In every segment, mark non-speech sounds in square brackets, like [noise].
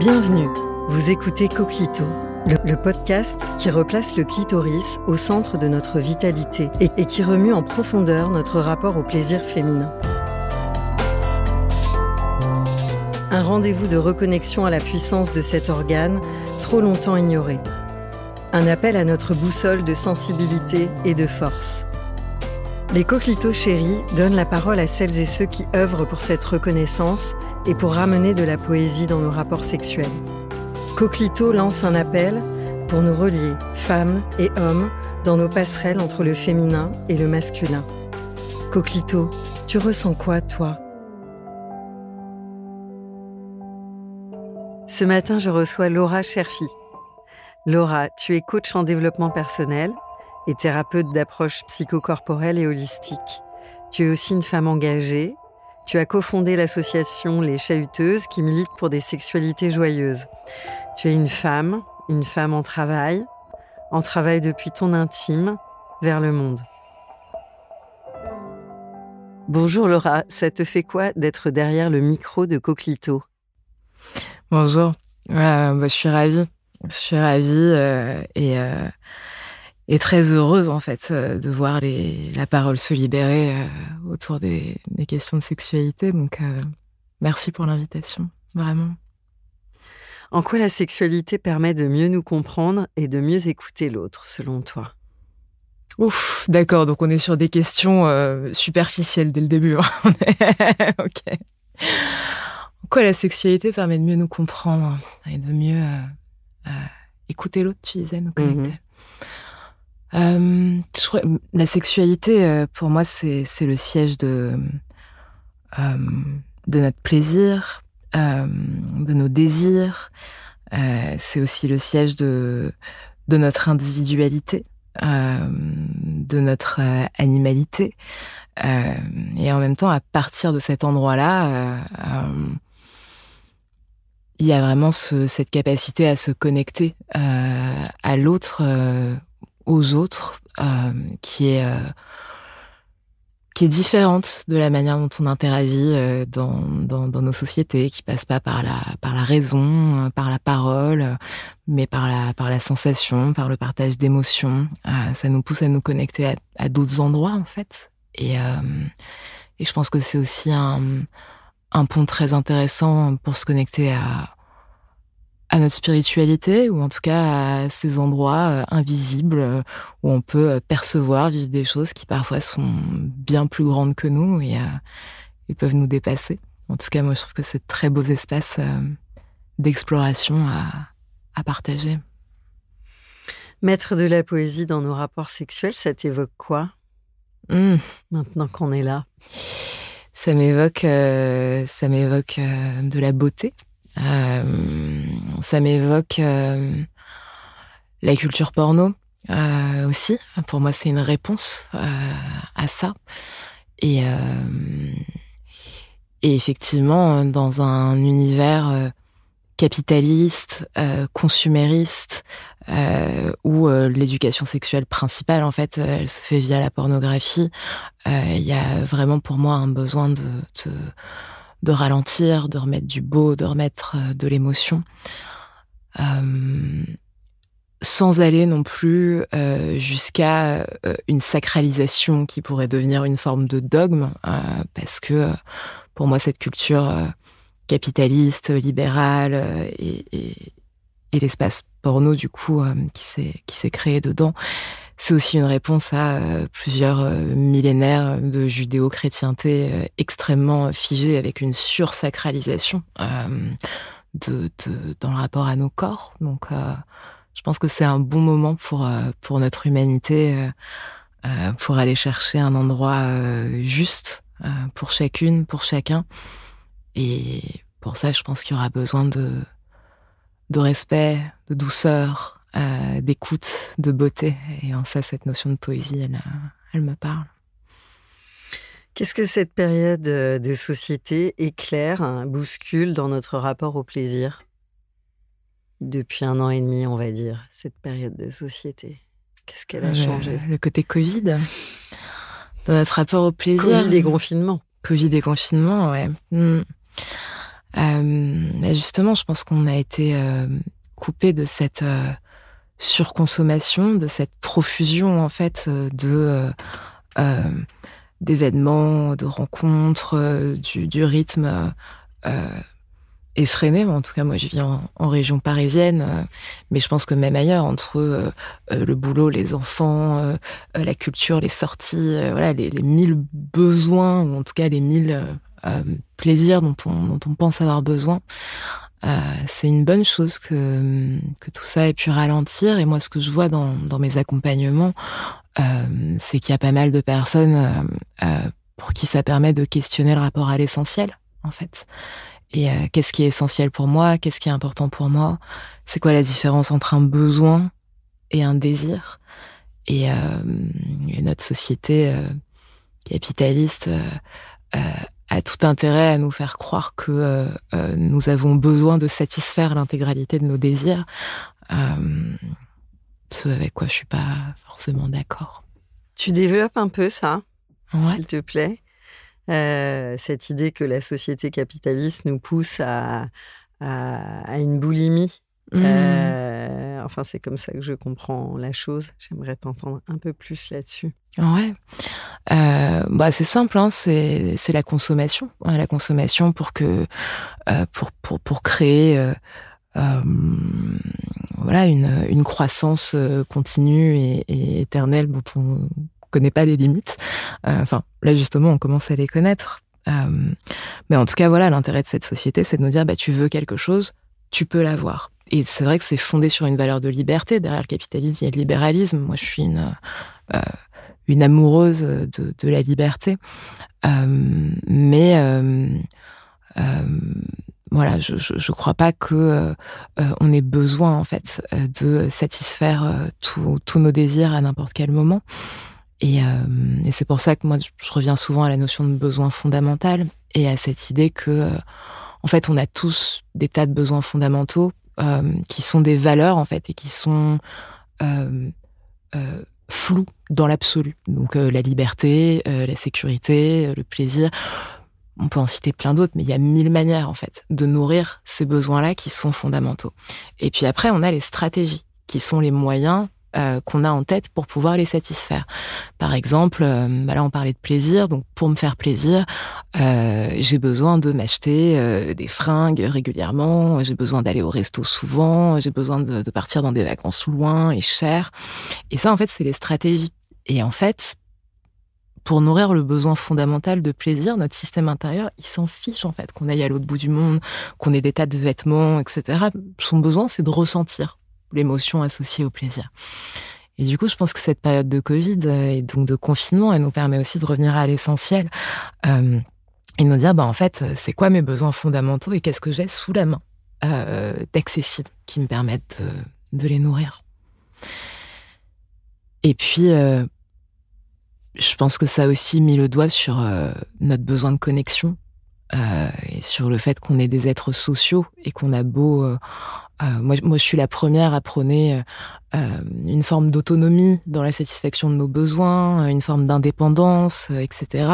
Bienvenue, vous écoutez Coquito, le, podcast qui replace le clitoris au centre de notre vitalité et, et qui remue en profondeur notre rapport au plaisir féminin. Un rendez-vous de reconnexion à la puissance de cet organe trop longtemps ignoré. Un appel à notre boussole de sensibilité et de force. Les coquelitos chéris donnent la parole à celles et ceux qui œuvrent pour cette reconnaissance et pour ramener de la poésie dans nos rapports sexuels. Coquelito lance un appel pour nous relier, femmes et hommes, dans nos passerelles entre le féminin et le masculin. Coquelito, tu ressens quoi, toi? Ce matin, je reçois Laura Cherfi. Laura, tu es coach en développement personnel et thérapeute d'approche psychocorporelle et holistique. Tu es aussi une femme engagée. Tu as cofondé l'association Les Chahuteuses qui milite pour des sexualités joyeuses. Tu es une femme, une femme en travail, en travail depuis ton intime vers le monde. Bonjour Laura, ça te fait quoi d'être derrière le micro de Coquelito? Bonjour, euh, bah, je suis ravie. Je suis ravie euh, et, euh, et très heureuse en fait euh, de voir les, la parole se libérer euh, autour des, des, questions de sexualité. Donc euh, merci pour l'invitation, vraiment. En quoi la sexualité permet de mieux nous comprendre et de mieux écouter l'autre, selon toi? Ouf, d'accord. Donc on est sur des questions euh, superficielles dès le début. Hein. [laughs] ok. En quoi la sexualité permet de mieux nous comprendre et de mieux écouter l'autre, tu disais, nous connecter? Mm -hmm. Euh, je crois, la sexualité, euh, pour moi, c'est le siège de, euh, de notre plaisir, de nos désirs. c'est aussi le siège de, de notre individualité, de notre animalité. et en même temps, à partir de cet endroit-là, il y a vraiment ce, cette capacité à se connecter à l'autre aux autres, euh, qui est euh, qui est différente de la manière dont on interagit euh, dans, dans, nos sociétés, qui passe pas par la par la raison, par la parole, mais par la par la sensation, par le partage d'émotions. Ça nous pousse à nous connecter à, à d'autres endroits en fait. Et et je pense que c'est aussi un un pont très intéressant pour se connecter à à notre spiritualité ou en tout cas à ces endroits euh, invisibles euh, où on peut euh, percevoir, vivre des choses qui parfois sont bien plus grandes que nous et, et peuvent nous dépasser. En tout cas, moi, je trouve que c'est très beaux espaces d'exploration à, à partager. Mettre de la poésie dans nos rapports sexuels, ça t'évoque quoi? Mmh. Maintenant qu'on est là, ça m'évoque, euh, ça m'évoque euh, de la beauté. Euh, ça m'évoque euh, la culture porno euh, aussi. Pour moi, c'est une réponse à ça. Et, effectivement, dans un univers capitaliste, consumériste, où l'éducation sexuelle principale, en fait, elle se fait via la pornographie. Il y a vraiment pour moi un besoin de, de, ralentir, de remettre du beau, de remettre de l'émotion. sans aller non plus jusqu'à une sacralisation qui pourrait devenir une forme de dogme, parce que pour moi cette culture capitaliste, libérale et, l'espace porno du coup qui s'est créé dedans c'est aussi une réponse à euh, plusieurs euh, millénaires de judéo-chrétienté euh, extrêmement figée avec une sursacralisation de, de, dans le rapport à nos corps. Donc, je pense que c'est un bon moment pour, pour notre humanité, pour aller chercher un endroit juste pour chacune, pour chacun. Et pour ça, je pense qu'il y aura besoin de, de respect, de douceur, euh, d'écoute, de beauté. Et en ça, cette notion de poésie, elle, euh, elle me parle. Qu'est-ce que cette période euh, de société éclaire, hein, bouscule dans notre rapport au plaisir? Depuis un an et demi, on va dire, cette période de société. Qu'est-ce qu'elle a changé? Le côté Covid, dans notre rapport au plaisir. Covid et confinement. Covid et confinement, ouais. Hmm. justement, je pense qu'on a été coupé de cette surconsommation, de cette profusion en fait euh, de euh, euh, d'événements, de rencontres, du, rythme effréné. En tout cas, moi, je vis en, région parisienne, mais je pense que même ailleurs, entre le boulot, les enfants, la culture, les sorties, voilà, les, mille besoins, ou en tout cas les mille plaisirs dont on, dont on pense avoir besoin. Euh, c'est une bonne chose que, que tout ça ait pu ralentir. Et moi, ce que je vois dans, dans mes accompagnements, euh, c'est qu'il y a pas mal de personnes euh, euh pour qui ça permet de questionner le rapport à l'essentiel, en fait. Et euh, qu'est-ce qui est essentiel pour moi? Qu'est-ce qui est important pour moi? C'est quoi la différence entre un besoin et un désir? Et, et, notre société capitaliste a tout intérêt à nous faire croire que euh, euh, nous avons besoin de satisfaire l'intégralité de nos désirs, euh, ce avec quoi je suis pas forcément d'accord. Tu développes un peu ça, s'il te plaît, cette idée que la société capitaliste nous pousse à, à, une boulimie. Mmh. enfin, c'est comme ça que je comprends la chose. J'aimerais t'entendre un peu plus là-dessus. Ouais. Euh, bah c'est simple, hein, c'est c'est la consommation, la consommation pour que euh, pour pour pour créer euh, euh voilà une une croissance euh, continue et, et éternelle dont on connaît pas les limites. Euh, enfin là justement on commence à les connaître. mais en tout cas voilà l'intérêt de cette société c'est de nous dire bah tu veux quelque chose, tu peux l'avoir. Et c'est vrai que c'est fondé sur une valeur de liberté. Derrière le capitalisme, il y a le libéralisme. Moi, je suis une, euh, une amoureuse de, de la liberté. Euh, mais euh, euh, voilà, je, je, je, crois pas que euh, on ait besoin en fait de satisfaire tous nos désirs à n'importe quel moment. Et, et c'est pour ça que moi je reviens souvent à la notion de besoin fondamental et à cette idée que en fait on a tous des tas de besoins fondamentaux qui sont des valeurs en fait et qui sont euh, euh, flou dans l'absolu. Donc euh, la liberté, euh, la sécurité, euh, le plaisir. On peut en citer plein d'autres, mais il y a mille manières en fait de nourrir ces besoins-là qui sont fondamentaux. Et puis après, on a les stratégies qui sont les moyens euh, qu'on a en tête pour pouvoir les satisfaire. Par exemple, euh, bah là on parlait de plaisir, donc pour me faire plaisir, euh, j'ai besoin de m'acheter euh, des fringues régulièrement, j'ai besoin d'aller au resto souvent, j'ai besoin de, de, partir dans des vacances loin et chères. Et ça en fait c'est les stratégies. Et en fait, pour nourrir le besoin fondamental de plaisir, notre système intérieur, il s'en fiche en fait qu'on aille à l'autre bout du monde, qu'on ait des tas de vêtements, etc. Son besoin, c'est de ressentir l'émotion associée au plaisir. Et du coup, je pense que cette période de Covid euh, et donc de confinement, elle nous permet aussi de revenir à l'essentiel euh, et de nous dire, bah, en fait, c'est quoi mes besoins fondamentaux et qu'est-ce que j'ai sous la main euh, d'accessible qui me permettent de, les nourrir. Et puis, euh, je pense que ça a aussi mis le doigt sur notre besoin de connexion et sur le fait qu'on est des êtres sociaux et qu'on a beau moi, moi, je suis la première à prôner euh, une forme d'autonomie dans la satisfaction de nos besoins, une forme d'indépendance, euh, etc.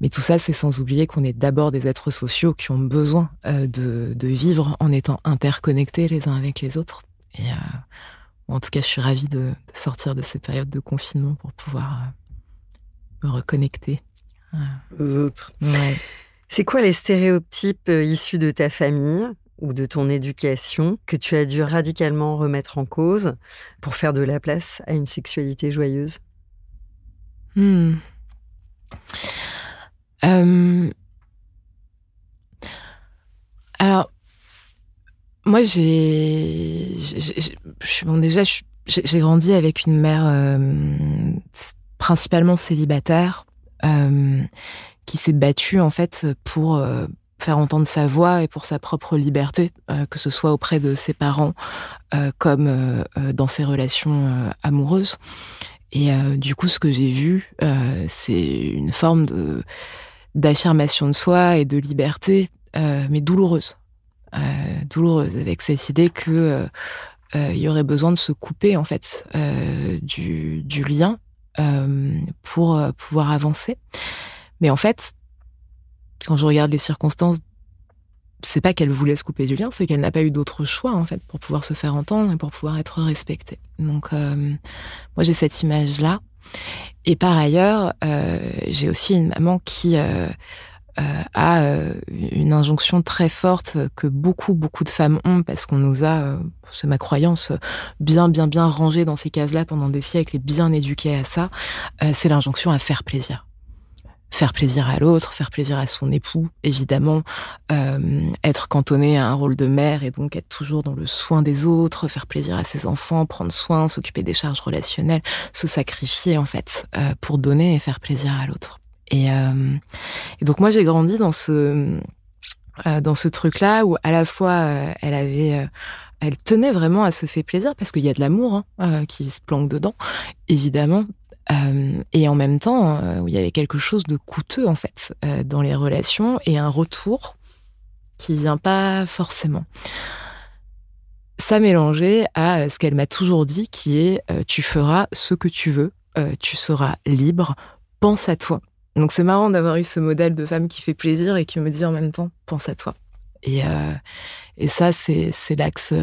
Mais tout ça, c'est sans oublier qu'on est d'abord des êtres sociaux qui ont besoin euh, de, de, vivre en étant interconnectés les uns avec les autres. Et en tout cas, je suis ravie de, de, sortir de cette période de confinement pour pouvoir me reconnecter aux autres. Ouais. C'est quoi les stéréotypes issus de ta famille? Ou de ton éducation que tu as dû radicalement remettre en cause pour faire de la place à une sexualité joyeuse? Hmm. euh... Alors, moi, j'ai, bon, déjà, j'ai grandi avec une mère euh, principalement célibataire euh, qui s'est battue en fait pour faire entendre sa voix et pour sa propre liberté, euh, que ce soit auprès de ses parents euh, comme euh, dans ses relations amoureuses. Et du coup, ce que j'ai vu, c'est une forme d'affirmation de soi et de liberté, mais douloureuse, douloureuse, avec cette idée que il y aurait besoin de se couper en fait du, du lien pour pouvoir avancer. Mais en fait, quand je regarde les circonstances, c'est pas qu'elle voulait se couper du lien, c'est qu'elle n'a pas eu d'autre choix en fait pour pouvoir se faire entendre et pour pouvoir être respectée. Donc euh, moi j'ai cette image là. Et par ailleurs, euh, j'ai aussi une maman qui euh, a une injonction très forte que beaucoup beaucoup de femmes ont parce qu'on nous a, c'est ma croyance, bien bien bien rangé dans ces cases-là pendant des siècles et bien éduquées à ça. c'est l'injonction à faire plaisir faire plaisir à l'autre, faire plaisir à son époux, évidemment, euh, être cantonné à un rôle de mère et donc être toujours dans le soin des autres, faire plaisir à ses enfants, prendre soin, s'occuper des charges relationnelles, se sacrifier en fait euh, pour donner et faire plaisir à l'autre. Et, euh, et, donc moi j'ai grandi dans ce euh, dans ce truc-là où à la fois euh, elle avait elle tenait vraiment à se faire plaisir parce qu'il y a de l'amour hein, qui se planque dedans, évidemment, euh, et en même temps, euh, il y avait quelque chose de coûteux en fait euh, dans les relations et un retour qui vient pas forcément. Ça mélangé à ce qu'elle m'a toujours dit, qui est tu feras ce que tu veux, tu seras libre, pense à toi. Donc c'est marrant d'avoir eu ce modèle de femme qui fait plaisir et qui me dit en même temps pense à toi. Et, et ça c'est l'axe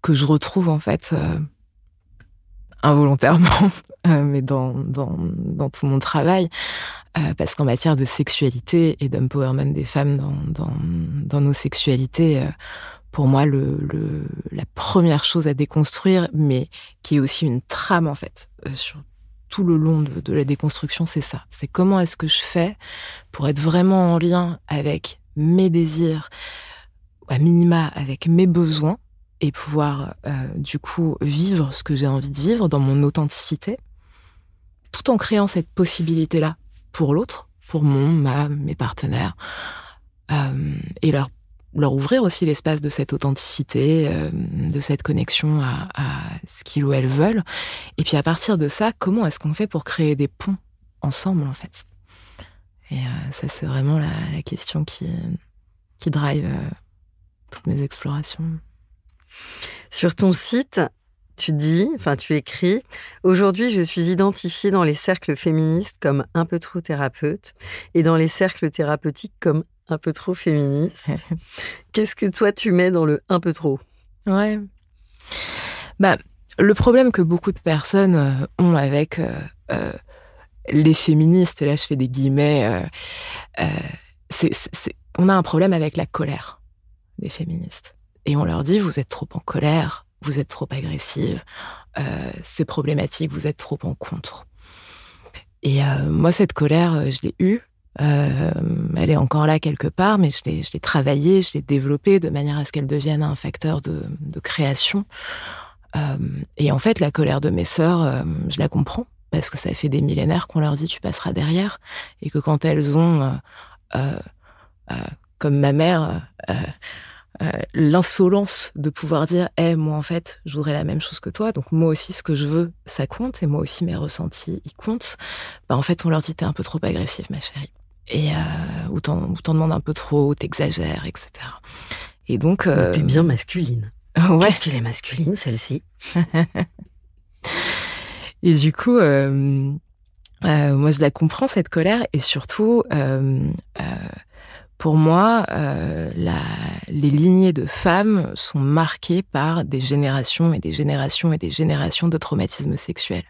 que je retrouve en fait involontairement, [laughs] euh, mais dans, dans, tout mon travail, euh, parce qu'en matière de sexualité et d'empowerment des femmes dans, dans, nos sexualités, euh, pour moi, le, le, la première chose à déconstruire, mais qui est aussi une trame en fait sur tout le long de, la déconstruction, c'est ça. C'est comment est-ce que je fais pour être vraiment en lien avec mes désirs, à minima avec mes besoins, et pouvoir euh, du coup vivre ce que j'ai envie de vivre dans mon authenticité, tout en créant cette possibilité-là pour l'autre, pour mon, ma, mes partenaires, euh, et leur, leur ouvrir aussi l'espace de cette authenticité, euh, de cette connexion à, ce qu'ils ou elles veulent. Et puis à partir de ça, comment est-ce qu'on fait pour créer des ponts ensemble en fait? Et ça c'est vraiment la, la, question qui, qui drive toutes mes explorations. Sur ton site, tu dis, enfin tu écris, aujourd'hui je suis identifiée dans les cercles féministes comme un peu trop thérapeute et dans les cercles thérapeutiques comme un peu trop féministe. [laughs] Qu'est-ce que toi tu mets dans le un peu trop? Ouais. Bah, le problème que beaucoup de personnes euh, ont avec euh, euh, les féministes, là je fais des guillemets, euh c'est, on a un problème avec la colère des féministes et on leur dit vous êtes trop en colère, vous êtes trop agressive, euh, c'est problématique, vous êtes trop en contre. Et euh, moi, cette colère, euh, je l'ai eue. Elle est encore là quelque part, mais je l'ai, je l'ai travaillée, je l'ai développée de manière à ce qu'elle devienne un facteur de, de création. Et en fait, la colère de mes sœurs, je la comprends parce que ça fait des millénaires qu'on leur dit tu passeras derrière et que quand elles ont, comme ma mère, euh, l'insolence de pouvoir dire eh moi en fait je voudrais la même chose que toi. Donc moi aussi ce que je veux ça compte. Et moi aussi mes ressentis ils comptent bah en fait on leur dit t'es un peu trop agressif ma chérie et euh, ou t'en demandes un peu trop t'exagères etc et donc euh... t'es bien masculine. Ouais. Qu'est-ce qu'elle est masculine celle-ci? [laughs] Et du coup euh, moi je la comprends cette colère. Et surtout pour moi, euh, les lignées de femmes sont marquées par des générations et des générations et des générations de traumatismes sexuels.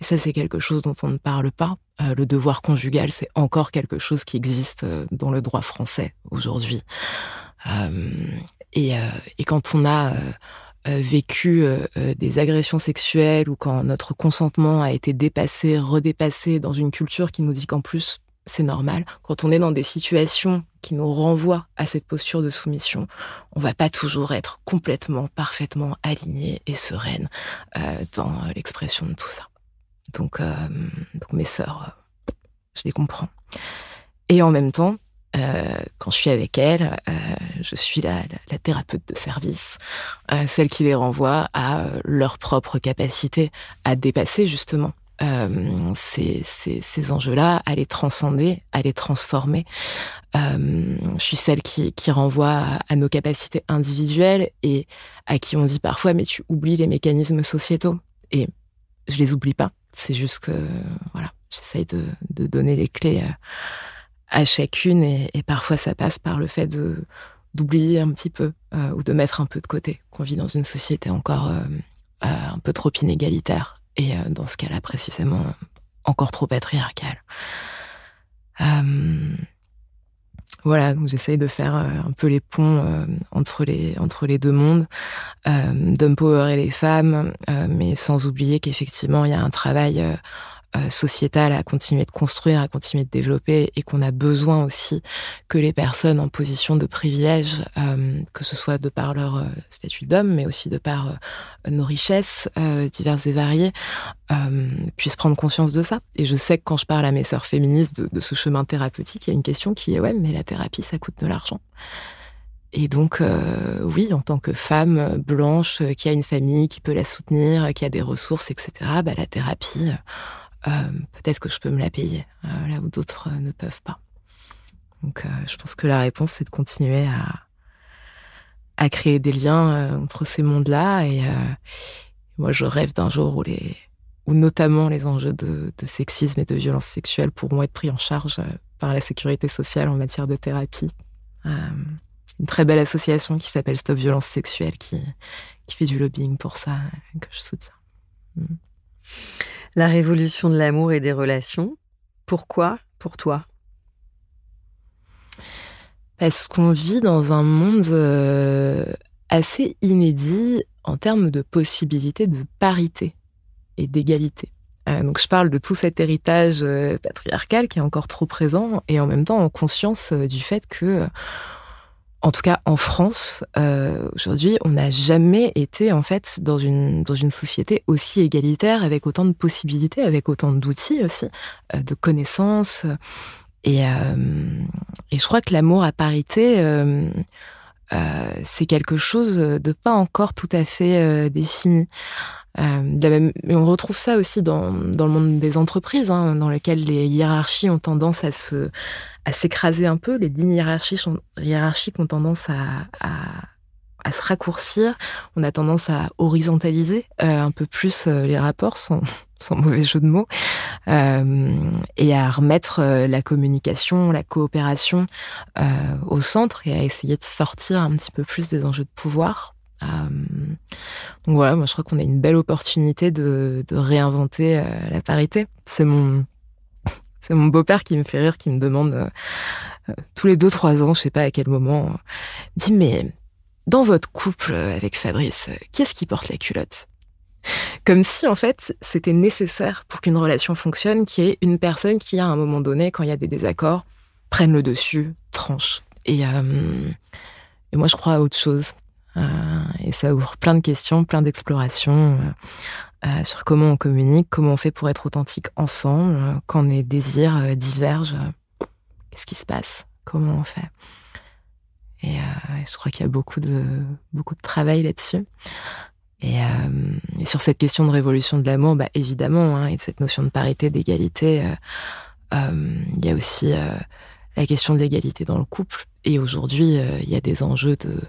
Et ça, c'est quelque chose dont on ne parle pas. Euh, le devoir conjugal, c'est encore quelque chose qui existe euh, dans le droit français aujourd'hui. Et, quand on a vécu des agressions sexuelles ou quand notre consentement a été dépassé, redépassé dans une culture qui nous dit qu'en plus c'est normal. Quand on est dans des situations qui nous renvoient à cette posture de soumission, on va pas toujours être complètement, parfaitement aligné et sereine euh, dans l'expression de tout ça. Donc, euh, donc mes sœurs, euh, je les comprends. Et en même temps, euh, quand je suis avec elles, euh, je suis la, la, thérapeute de service, euh, celle qui les renvoie à leur propre capacité à dépasser justement euh, ces, ces, ces enjeux-là, à les transcender, à les transformer. Euh, je suis celle qui, qui renvoie à, nos capacités individuelles et à qui on dit parfois mais tu oublies les mécanismes sociétaux. Et je les oublie pas. C'est juste que voilà, j'essaye de, de, donner les clés à, à chacune et, parfois ça passe par le fait de d'oublier un petit peu euh, ou de mettre un peu de côté qu'on vit dans une société encore euh, euh, un peu trop inégalitaire et euh, dans ce cas-là précisément encore trop patriarcal. Euh, voilà, donc j'essaye de faire euh, un peu les ponts euh, entre les entre les deux mondes, euh, d'empowerer les femmes, mais sans oublier qu'effectivement il y a un travail euh, sociétale à continuer de construire, à continuer de développer, et qu'on a besoin aussi que les personnes en position de privilège, euh, que ce soit de par leur euh, statut d'homme, mais aussi de par euh, nos richesses euh, diverses et variées, euh, puissent prendre conscience de ça. Et je sais que quand je parle à mes sœurs féministes de, ce chemin thérapeutique, il y a une question qui est ouais, mais la thérapie, ça coûte de l'argent. Et donc, euh, oui, en tant que femme blanche qui a une famille qui peut la soutenir, qui a des ressources, etc., bah, la thérapie, euh, peut-être que je peux me la payer euh, là où d'autres euh, ne peuvent pas. Donc je pense que la réponse, c'est de continuer à, à créer des liens entre ces mondes-là. Et moi, je rêve d'un jour où les où notamment les enjeux de, sexisme et de violence sexuelle pourront être pris en charge par la sécurité sociale en matière de thérapie. Euh, une très belle association qui s'appelle Stop Violence Sexuelle qui, qui fait du lobbying pour ça, que je soutiens. Mm. La révolution de l'amour et des relations. Pourquoi pour toi? Parce qu'on vit dans un monde euh, assez inédit en termes de possibilités de parité et d'égalité. Euh, donc je parle de tout cet héritage euh, patriarcal qui est encore trop présent et en même temps en conscience du fait que en tout cas en France, euh, aujourd'hui, on n'a jamais été en fait dans une dans une société aussi égalitaire, avec autant de possibilités, avec autant d'outils aussi, euh, de connaissances. Et, euh, et je crois que l'amour à parité, euh, euh, c'est quelque chose de pas encore tout à fait euh, on retrouve ça aussi dans, dans le monde des entreprises, hein, dans lequel les hiérarchies ont tendance à se à s'écraser un peu. Les lignes hiérarchiques, hiérarchiques ont tendance à, à, à, se raccourcir. On a tendance à horizontaliser euh, un peu plus euh, les rapports, sans, [laughs] sans, mauvais jeu de mots, euh, et à remettre euh, la communication, la coopération euh, au centre et à essayer de sortir un petit peu plus des enjeux de pouvoir. Donc voilà, moi je crois qu'on a une belle opportunité de, réinventer la parité. [laughs] C'est mon beau-père qui me fait rire, qui me demande euh, euh, tous les deux trois ans, je sais pas à quel moment, euh, dit mais dans votre couple avec Fabrice, qui est-ce qui porte la culotte? Comme si en fait c'était nécessaire pour qu'une relation fonctionne, qu'il y ait une personne qui à un moment donné, quand il y a des désaccords, prenne le dessus, tranche. Euh, et moi je crois à autre chose. Euh, et ça ouvre plein de questions, plein d'explorations euh, sur comment on communique, comment on fait pour être authentique ensemble, euh, quand les désirs euh, divergent. Qu'est-ce qui se passe Comment on fait Et je crois qu'il y a beaucoup de, beaucoup de travail là-dessus. Et, et, sur cette question de révolution de l'amour, bah, évidemment, hein, et de cette notion de parité, d'égalité, il y a aussi la question de l'égalité dans le couple. Et aujourd'hui, il y a des enjeux de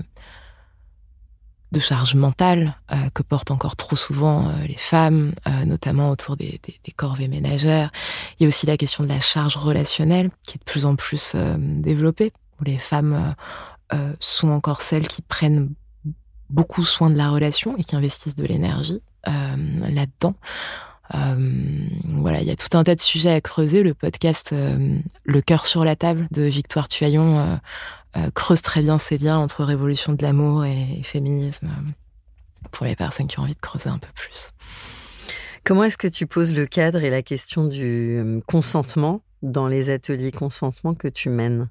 de charge mentale euh, que portent encore trop souvent euh, les femmes, euh, notamment autour des, des, corvées ménagères. Il y a aussi la question de la charge relationnelle qui est de plus en plus développée. où les femmes sont encore celles qui prennent beaucoup soin de la relation et qui investissent de l'énergie là-dedans. voilà, il y a tout un tas de sujets à creuser. Le podcast Le cœur sur la table de Victoire Tuaillon creuse très bien ces liens entre révolution de l'amour et féminisme pour les personnes qui ont envie de creuser un peu plus. Comment est-ce que tu poses le cadre et la question du euh, consentement dans les ateliers consentement que tu mènes?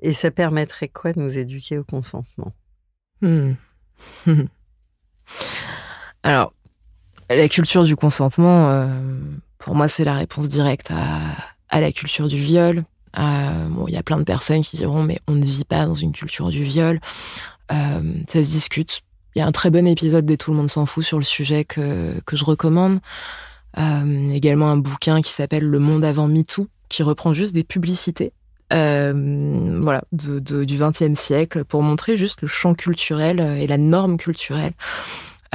Et ça permettrait quoi de nous éduquer au consentement? Hmm. [laughs] Alors, la culture du consentement, euh, pour moi, c'est la réponse directe à, la culture du viol. Euh, bon, il y a plein de personnes qui diront, mais on ne vit pas dans une culture du viol. ça se discute. Il y a un très bon épisode des Tout le monde s'en fout sur le sujet que, que je recommande. Euh, également un bouquin qui s'appelle Le monde avant MeToo, qui reprend juste des publicités euh, voilà, de, du XXe siècle pour montrer juste le champ culturel et la norme culturelle.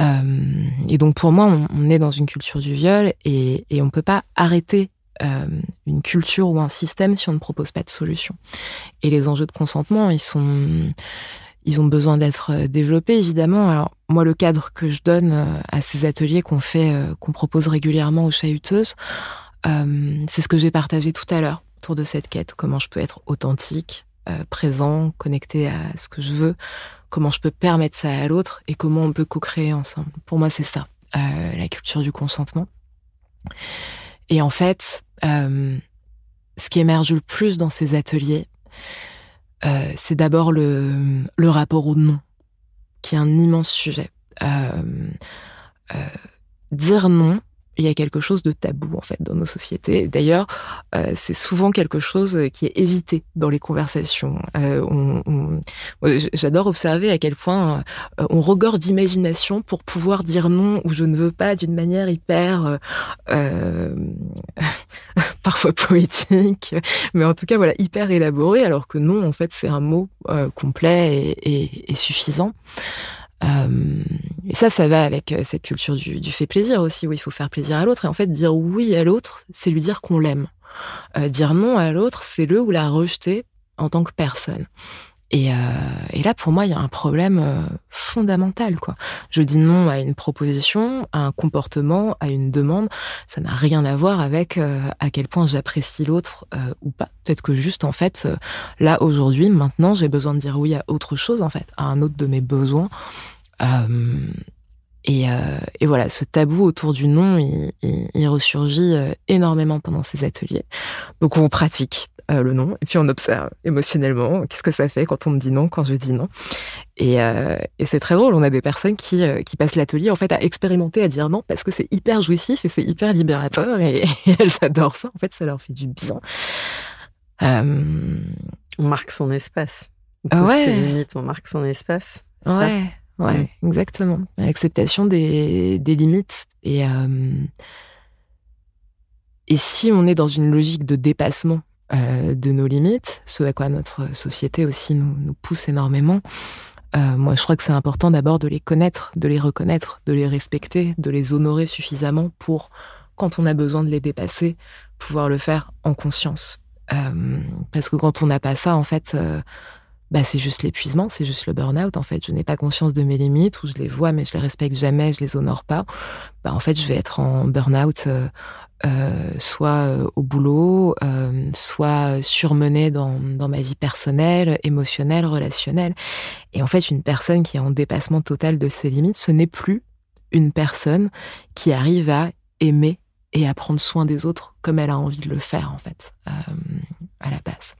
Euh, et donc pour moi, on, est dans une culture du viol et, et on peut pas arrêter euh, une culture ou un système si on ne propose pas de solution. Et les enjeux de consentement, ils sont ils ont besoin d'être euh, développés, évidemment. Alors, moi, le cadre que je donne euh, à ces ateliers qu'on fait, qu'on propose régulièrement aux chahuteuses, c'est ce que j'ai partagé tout à l'heure autour de cette quête. Comment je peux être authentique, présent, connecté à ce que je veux, comment je peux permettre ça à l'autre et comment on peut co-créer ensemble. Pour moi, c'est ça, la culture du consentement. Et en fait, ce qui émerge le plus dans ces ateliers, euh, c'est d'abord le, rapport au non, qui est un immense sujet. Euh, euh, dire non, il y a quelque chose de tabou en fait dans nos sociétés. D'ailleurs, euh, c'est souvent quelque chose qui est évité dans les conversations. Euh, on, on, J'adore observer à quel point euh, on regorge d'imagination pour pouvoir dire non ou je ne veux pas d'une manière hyper euh, [laughs] parfois poétique, mais en tout cas voilà hyper élaborée, alors que non en fait c'est un mot complet et, et, et suffisant. Euh, et ça, ça va avec euh, cette culture du, du fait plaisir aussi, où il faut faire plaisir à l'autre. Et en fait, dire oui à l'autre, c'est lui dire qu'on l'aime. Euh, dire non à l'autre, c'est le ou la rejeter en tant que personne. Et, euh, et, là, pour moi, il y a un problème euh, fondamental. Quoi. Je dis non à une proposition, à un comportement, à une demande. Ça n'a rien à voir avec euh, à quel point j'apprécie l'autre euh, ou pas. Peut-être que juste, en fait, là, aujourd'hui, maintenant, j'ai besoin de dire oui à autre chose, en fait, à un autre de mes besoins. Et, et, voilà, ce tabou autour du non, il, il, il ressurgit énormément pendant ces ateliers. Donc on pratique euh, le non, et puis on observe émotionnellement qu'est-ce que ça fait quand on me dit non, quand je dis non. Et, euh, et c'est très drôle, on a des personnes qui, euh, qui passent l'atelier en fait à expérimenter, à dire non, parce que c'est hyper jouissif et c'est hyper libérateur, et, [laughs] elles adorent ça, en fait ça leur fait du bien. Euh, on marque son espace. On pousse ouais. ses limites, on marque son espace. Ouais, ça. Ouais, mmh. exactement. L'acceptation des, des limites. Et, euh, et si on est dans une logique de dépassement euh, de nos limites, ce à quoi notre société aussi nous, nous pousse énormément. Euh, moi, je crois que c'est important d'abord de les connaître, de les reconnaître, de les respecter, de les honorer suffisamment pour, quand on a besoin de les dépasser, pouvoir le faire en conscience. Parce que quand on n'a pas ça, en fait, bah, c'est juste l'épuisement, c'est juste le burn-out. En fait, je n'ai pas conscience de mes limites ou je les vois, mais je les respecte jamais, je les honore pas. Bah, en fait, je vais être en burn-out euh, euh, soit euh, au boulot, euh, soit surmenée dans, dans ma vie personnelle, émotionnelle, relationnelle. Et en fait, une personne qui est en dépassement total de ses limites, ce n'est plus une personne qui arrive à aimer et à prendre soin des autres comme elle a envie de le faire, en fait, euh, à la base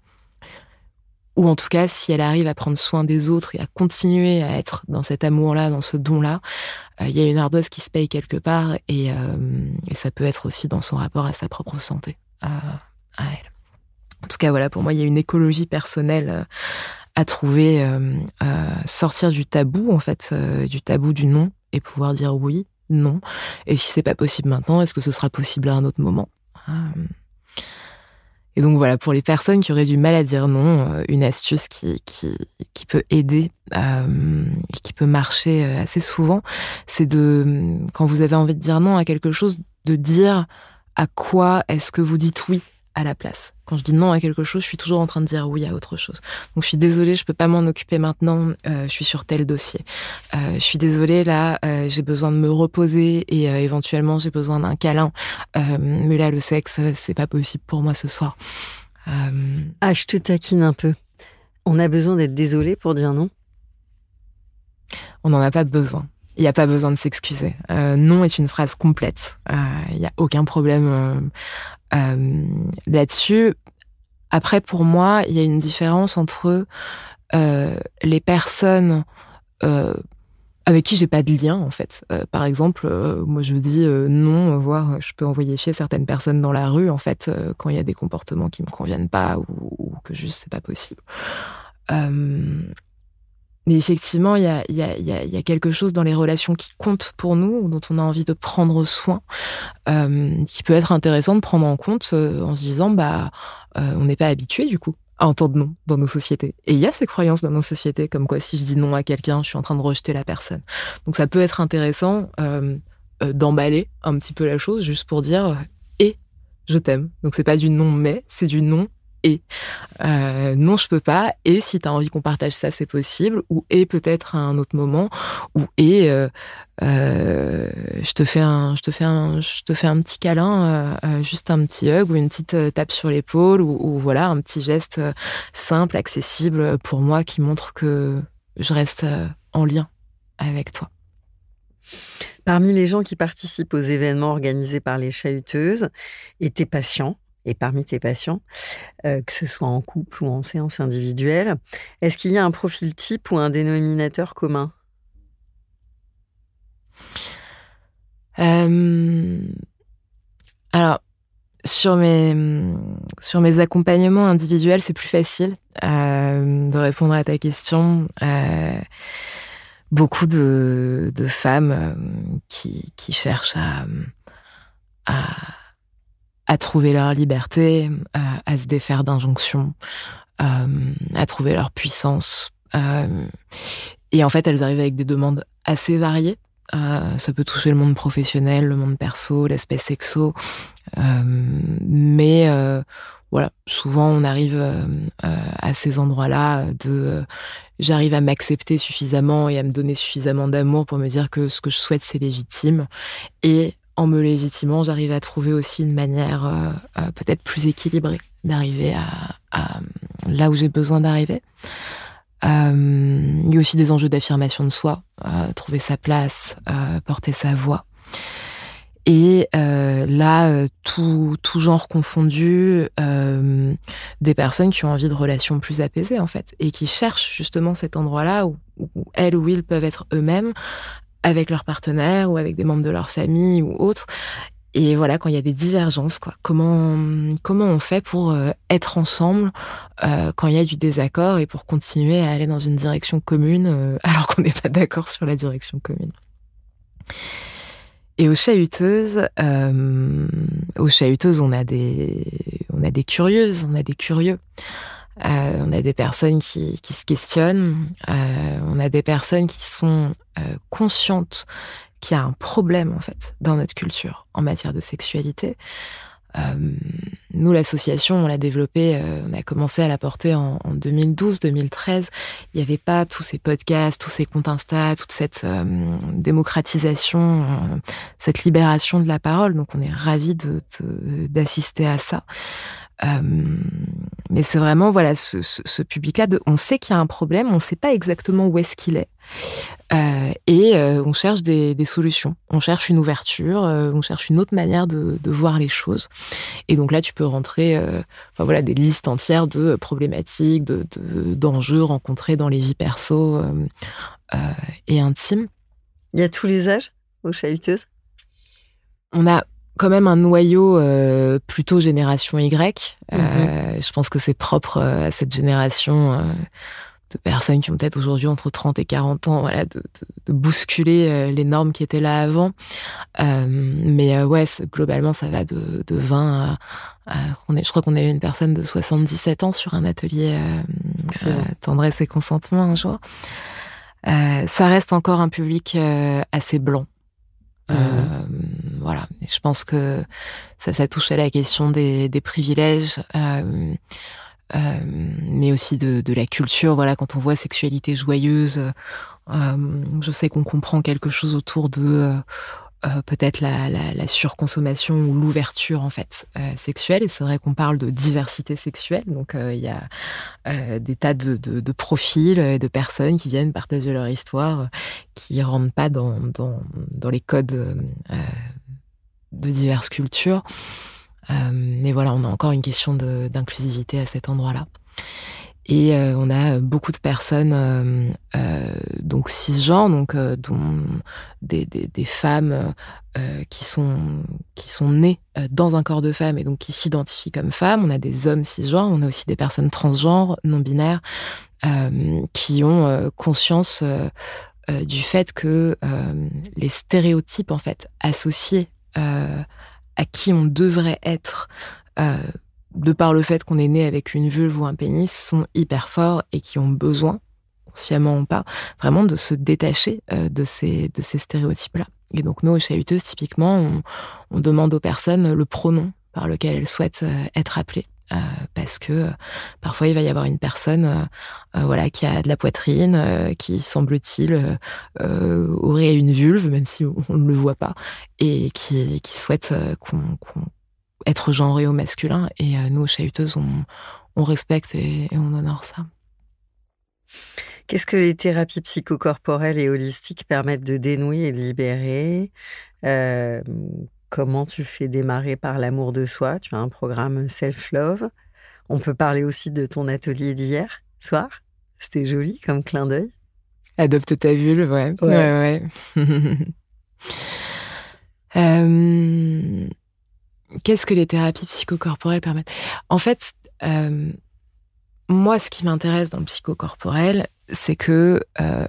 ou en tout cas si elle arrive à prendre soin des autres et à continuer à être dans cet amour-là, dans ce don-là, euh, il y a une ardoise qui se paye quelque part et, euh, et, ça peut être aussi dans son rapport à sa propre santé, à, à elle. En tout cas, voilà, pour moi, il y a une écologie personnelle euh, à trouver, sortir du tabou, en fait, du tabou du non et pouvoir dire oui, non. Et si c'est pas possible maintenant, est-ce que ce sera possible à un autre moment? Et donc voilà, pour les personnes qui auraient du mal à dire non, euh, une astuce qui, peut aider, euh, qui peut marcher euh, assez souvent, c'est de, quand vous avez envie de dire non à quelque chose, de dire à quoi est-ce que vous dites oui à la place. Quand je dis non à quelque chose, je suis toujours en train de dire oui à autre chose. Donc je suis désolée, je peux pas m'en occuper maintenant. Euh, je suis sur tel dossier. Euh, je suis désolée là, euh, j'ai besoin de me reposer et éventuellement j'ai besoin d'un câlin. mais là, le sexe, c'est pas possible pour moi ce soir. Ah, je te taquine un peu. On a besoin d'être désolé pour dire non. On n'en a pas besoin. Il n'y a pas besoin de s'excuser. non est une phrase complète. Il n'y a aucun problème euh, là-dessus. Après, pour moi, il y a une différence entre euh, les personnes euh, avec qui j'ai pas de lien en fait. par exemple, moi je dis non, voire je peux envoyer chier certaines personnes dans la rue en fait quand il y a des comportements qui me conviennent pas ou, ou que juste c'est pas possible. Mais effectivement, il y a, quelque chose dans les relations qui compte pour nous, dont on a envie de prendre soin, euh, qui peut être intéressant de prendre en compte euh, en se disant, bah, euh, on n'est pas habitué du coup à entendre non dans nos sociétés. Et il y a ces croyances dans nos sociétés, comme quoi si je dis non à quelqu'un, je suis en train de rejeter la personne. Donc ça peut être intéressant d'emballer un petit peu la chose, juste pour dire, et je t'aime. Donc c'est pas du non mais, c'est du non et euh, non je peux pas. Et si tu as envie qu'on partage ça c'est possible. Ou et peut-être à un autre moment. Ou et euh, euh, je te fais un petit câlin juste un petit hug ou une petite tape sur l'épaule ou, ou, voilà un petit geste simple accessible pour moi qui montre que je reste en lien avec toi. Parmi les gens qui participent aux événements organisés par les chahuteuses et tes patients, et parmi tes patients, euh, que ce soit en couple ou en séance individuelle, est-ce qu'il y a un profil type ou un dénominateur commun? Euh, Alors, sur mes, sur mes accompagnements individuels, c'est plus facile euh, de répondre à ta question. beaucoup de, de femmes qui, qui cherchent à, à à trouver leur liberté, euh, à, se défaire d'injonctions, euh, à trouver leur puissance. Euh, et en fait, elles arrivent avec des demandes assez variées. ça peut toucher le monde professionnel, le monde perso, l'aspect sexo. mais voilà, souvent on arrive à ces endroits-là de j'arrive à m'accepter suffisamment et à me donner suffisamment d'amour pour me dire que ce que je souhaite c'est légitime et en me légitimant, j'arrive à trouver aussi une manière euh, euh, peut-être plus équilibrée d'arriver à, là où j'ai besoin d'arriver. Euh, il y a aussi des enjeux d'affirmation de soi, trouver sa place, porter sa voix. Et là, tout, tout, genre confondu, des personnes qui ont envie de relations plus apaisées en fait, et qui cherchent justement cet endroit-là où, où elles ou ils peuvent être eux-mêmes, avec leur partenaire ou avec des membres de leur famille ou autres. Et voilà, quand il y a des divergences, quoi, comment comment on fait pour euh, être ensemble euh, quand il y a du désaccord et pour continuer à aller dans une direction commune euh, [laughs] alors qu'on n'est pas d'accord sur la direction commune? Et aux chahuteuses, aux chahuteuses, on a des on a des curieuses, on a des curieux. Euh, on a des personnes qui, qui se questionnent, euh, on a des personnes qui sont euh, conscientes qu'il y a un problème en fait dans notre culture en matière de sexualité. nous, l'association, on l'a développée, on a commencé à la porter en, 2012-2013. Il n'y avait pas tous ces podcasts, tous ces comptes Insta, toute cette démocratisation, cette libération de la parole. Donc, on est ravis d'assister de, à ça. Euh, mais c'est vraiment voilà ce, ce, ce public-là. On sait qu'il y a un problème, on ne sait pas exactement où est-ce qu'il est, euh, et euh, on cherche des, des, solutions. On cherche une ouverture, on cherche une autre manière de, de, voir les choses. Et donc là, tu peux rentrer, enfin voilà, des listes entières de problématiques, de d'enjeux rencontrés dans les vies perso et intimes. Il y a tous les âges aux chahuteuses. On a quand même un noyau euh, plutôt génération Y. Euh, mhm. Je pense que c'est propre euh, à cette génération de personnes qui ont peut-être aujourd'hui entre 30 et 40 ans, voilà, de, de, bousculer les normes qui étaient là avant. mais ouais, globalement, ça va de, de 20 à, on est, je crois qu'on a eu une personne de 77 ans sur un atelier tendresse et consentement un jour. ça reste encore un public assez blanc. Mhm voilà. Et je pense que ça, touche à la question des, privilèges. Euh, euh, mais aussi de, la culture. Voilà, quand on voit sexualité joyeuse, euh, je sais qu'on comprend quelque chose autour de peut-être la, surconsommation ou l'ouverture en fait sexuelle. Et c'est vrai qu'on parle de diversité sexuelle, donc il y a des tas de, profils, de personnes qui viennent partager leur histoire, qui rentrent pas dans, dans les codes de diverses cultures. mais voilà, on a encore une question d'inclusivité à cet endroit-là. Et euh, on a beaucoup de personnes euh, euh, donc cisgenres, donc dont des, des, des femmes qui sont qui sont nées dans un corps de femme et donc qui s'identifient comme femmes. On a des hommes cisgenres, on a aussi des personnes transgenres, non binaires, qui ont conscience du fait que les stéréotypes en fait associés à qui on devrait être de par le fait qu'on est né avec une vulve ou un pénis, sont hyper forts et qui ont besoin, consciemment ou pas, vraiment de se détacher euh, de ces, de ces stéréotypes-là. Et donc nous, aux chahuteuses, typiquement, on, demande aux personnes le pronom par lequel elles souhaitent euh, être appelées. Euh, parce que parfois il va y avoir une personne voilà qui a de la poitrine qui semble-t-il aurait une vulve même si on ne le voit pas et qui, souhaite qu'on être genré au masculin. Et euh, nous, chahuteuses, on, on respecte et, on honore ça. Qu'est-ce que les thérapies psychocorporelles et holistiques permettent de dénouer et de libérer? Euh, Comment tu fais démarrer par l'amour de soi Tu as un programme self-love. On peut parler aussi de ton atelier d'hier soir. C'était joli comme clin d'œil. Adopte ta vulve, ouais. Ouais, ouais. [laughs] euh, Qu'est-ce que les thérapies psychocorporelles permettent? En fait, euh, moi, ce qui m'intéresse dans le psychocorporel, c'est que euh,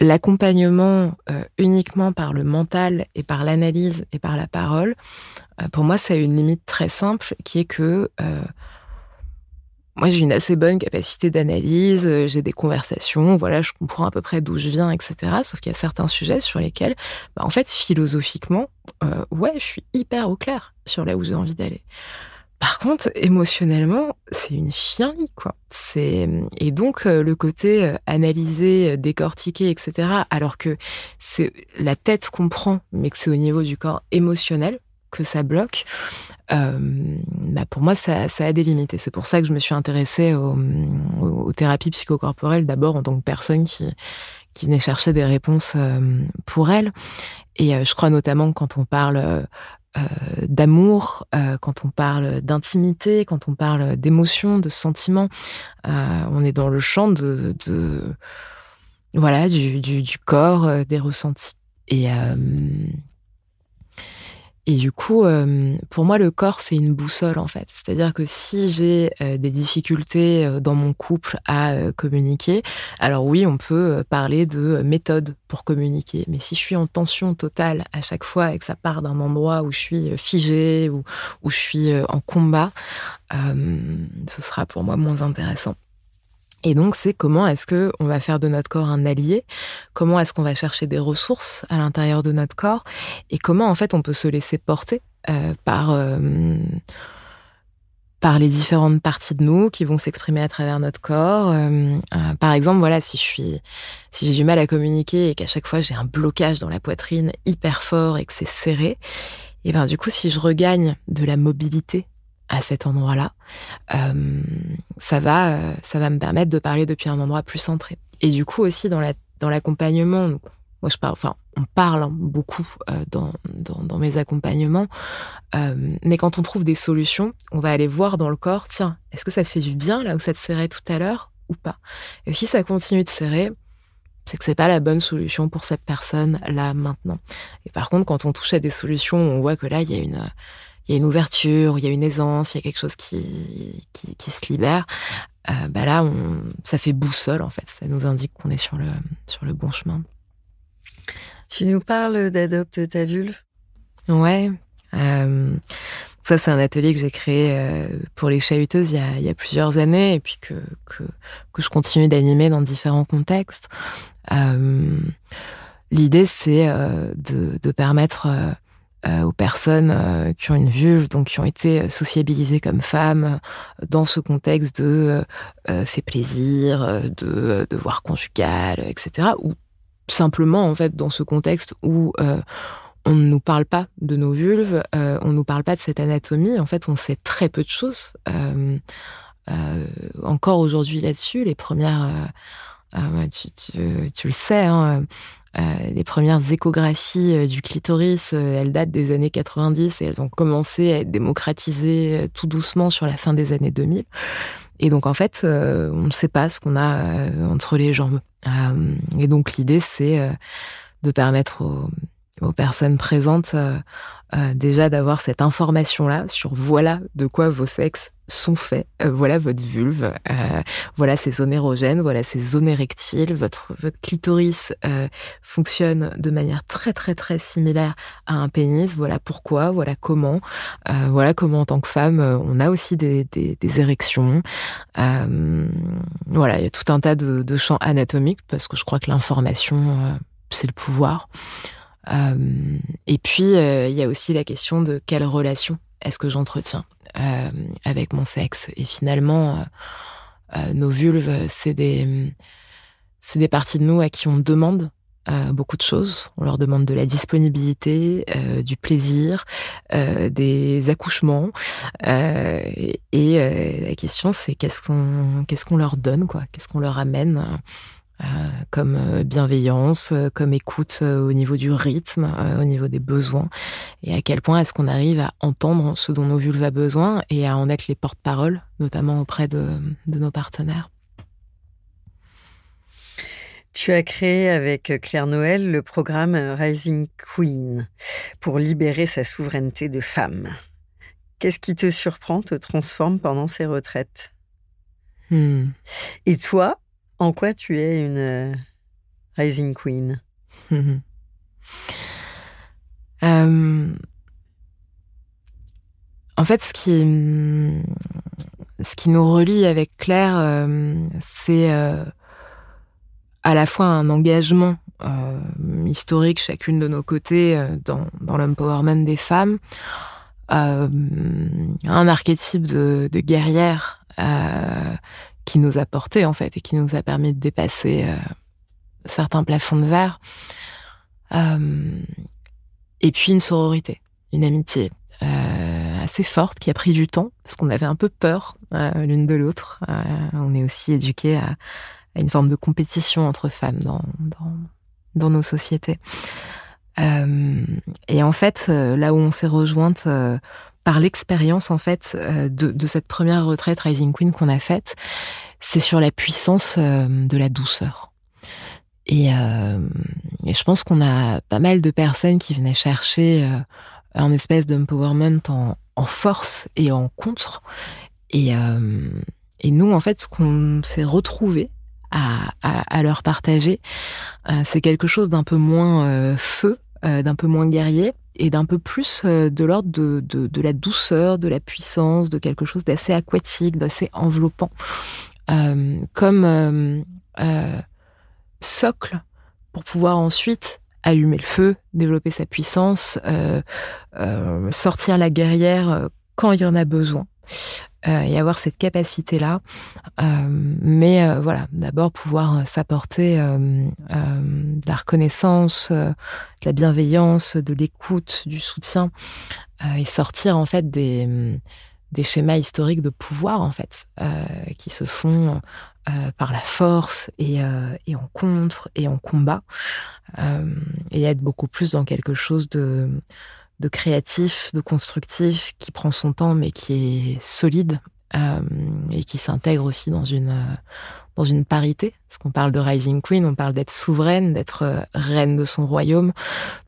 l'accompagnement euh, uniquement par le mental et par l'analyse et par la parole, euh, pour moi, ça a une limite très simple qui est que euh, moi, j'ai une assez bonne capacité d'analyse, j'ai des conversations, voilà, je comprends à peu près d'où je viens, etc. Sauf qu'il y a certains sujets sur lesquels, bah, en fait, philosophiquement, ouais, je suis hyper au clair sur là où j'ai envie d'aller. Par contre, émotionnellement, c'est une chienlit, quoi. C'est et donc euh, le côté euh, analysé, décortiqué, etc. Alors que c'est la tête comprend, mais que c'est au niveau du corps émotionnel que ça bloque, euh, bah pour moi, ça, a des limites. C'est pour ça que je me suis intéressée aux, thérapies psychocorporelles, d'abord en tant que personne qui, qui venait chercher des réponses euh, pour elle. Et euh, je crois notamment quand on parle euh, d'amour, euh, quand on parle d'intimité, quand on parle d'émotion, de sentiments, on est dans le champ de, de voilà du, du, du corps, des ressentis. Et et du coup, euh, pour moi, le corps, c'est une boussole, en fait. C'est-à-dire que si j'ai euh, des difficultés euh, dans mon couple à communiquer, alors oui, on peut parler de méthode pour communiquer. Mais si je suis en tension totale à chaque fois et que ça part d'un endroit où je suis figée ou où je suis en combat, ce sera pour moi moins intéressant. Et donc, c'est comment est-ce que on va faire de notre corps un allié? Comment est-ce qu'on va chercher des ressources à l'intérieur de notre corps? Et comment, en fait, on peut se laisser porter euh, par euh, par les différentes parties de nous qui vont s'exprimer à travers notre corps. Euh, par exemple, voilà, si je suis, si j'ai du mal à communiquer et qu'à chaque fois j'ai un blocage dans la poitrine hyper fort et que c'est serré, et ben du coup, si je regagne de la mobilité à cet endroit-là, euh, ça va, euh, ça va me permettre de parler depuis un endroit plus centré. Et du coup aussi dans la dans l'accompagnement, moi je parle, enfin on parle hein, beaucoup euh, dans, mes accompagnements, mais quand on trouve des solutions, on va aller voir dans le corps, tiens, est-ce que ça te fait du bien là où ça te serrait tout à l'heure ou pas? Et si ça continue de serrer, c'est que c'est pas la bonne solution pour cette personne là maintenant. Et par contre, quand on touche à des solutions, on voit que là il y a une il y a une ouverture, il y a une aisance, il y a quelque chose qui, qui, qui se libère, euh, bah là, on, ça fait boussole en fait. Ça nous indique qu'on est sur le, sur le bon chemin. Tu nous parles d'Adopte ta vulve? Ouais. Euh, ça, c'est un atelier que j'ai créé euh, pour les chahuteuses il y, a, il y a plusieurs années et puis que, que, que je continue d'animer dans différents contextes. Euh, L'idée, c'est de, de, permettre aux personnes qui ont une vulve, donc qui ont été sociabilisées comme femmes dans ce contexte de fait plaisir, de devoir conjugal, etc. Ou simplement en fait dans ce contexte où on ne nous parle pas de nos vulves, euh, on ne nous parle pas de cette anatomie. En fait, on sait très peu de choses. Euh, euh, encore aujourd'hui là-dessus, les premières, tu, le sais, hein, les premières échographies du clitoris, elles datent des années 90 et elles ont commencé à être démocratisées tout doucement sur la fin des années 2000. Et donc en fait, on ne sait pas ce qu'on a entre les jambes. et donc l'idée, c'est de permettre aux aux personnes présentes euh, euh, déjà d'avoir cette information-là sur voilà de quoi vos sexes sont faits, euh, voilà votre vulve, voilà ces zones érogènes, voilà ces zones érectiles, votre, votre clitoris fonctionne de manière très très très similaire à un pénis, voilà pourquoi, voilà comment, voilà comment en tant que femme on a aussi des, des, des érections. voilà, il y a tout un tas de, de champs anatomiques parce que je crois que l'information c'est le pouvoir. Euh, et puis, euh, il y a aussi la question de quelle relation est-ce que j'entretiens euh, avec mon sexe. Et finalement, nos vulves, c'est des, c'est des parties de nous à qui on demande beaucoup de choses. On leur demande de la disponibilité, du plaisir, des accouchements. et la question, c'est qu'est-ce qu'on qu'est-ce qu'on leur donne, quoi? Qu'est-ce qu'on leur amène? Comme euh, bienveillance, euh, comme écoute au niveau du rythme, au niveau des besoins, et à quel point est-ce qu'on arrive à entendre ce dont nos vulves ont besoin et à en être les porte-paroles, notamment auprès de, de nos partenaires? Tu as créé avec Claire Noël le programme Rising Queen pour libérer sa souveraineté de femme. Qu'est-ce qui te surprend, te transforme pendant ces retraites? Hmm. Et toi, en quoi tu es une euh, Rising Queen? [laughs] Euh, En fait, ce qui, nous relie avec Claire, euh, c'est à la fois un engagement historique chacune de nos côtés dans, l'empowerment des femmes, un archétype de guerrière qui nous a porté en fait et qui nous a permis de dépasser euh, certains plafonds de verre. Euh, et puis une sororité, une amitié euh, assez forte qui a pris du temps parce qu'on avait un peu peur l'une de l'autre. on est aussi éduqué à, une forme de compétition entre femmes dans, dans, dans nos sociétés. et en fait, là où on s'est rejointe par l'expérience en fait euh, de, cette première retraite Rising Queen qu'on a faite, c'est sur la puissance euh, de la douceur. Euh, et, je pense qu'on a pas mal de personnes qui venaient chercher un espèce d'empowerment en, en force et en contre. Et, et nous, en fait, ce qu'on s'est retrouvé à, à, leur partager, c'est quelque chose d'un peu moins feu, d'un peu moins guerrier, et d'un peu plus euh, de l'ordre de, la douceur, de la puissance, de quelque chose d'assez aquatique, d'assez enveloppant, euh, comme euh, socle pour pouvoir ensuite allumer le feu, développer sa puissance, sortir la guerrière quand il y en a besoin. Euh, et avoir cette capacité-là. Euh, mais euh, voilà, d'abord pouvoir s'apporter de la reconnaissance, de la bienveillance, de l'écoute, du soutien, et sortir en fait des, schémas historiques de pouvoir en fait, qui se font par la force et, en contre et en combat, et être beaucoup plus dans quelque chose de de créatif, de constructif, qui prend son temps mais qui est solide euh, et qui s'intègre aussi dans une euh, dans une parité. Parce qu'on parle de Rising Queen, on parle d'être souveraine, d'être euh, reine de son royaume,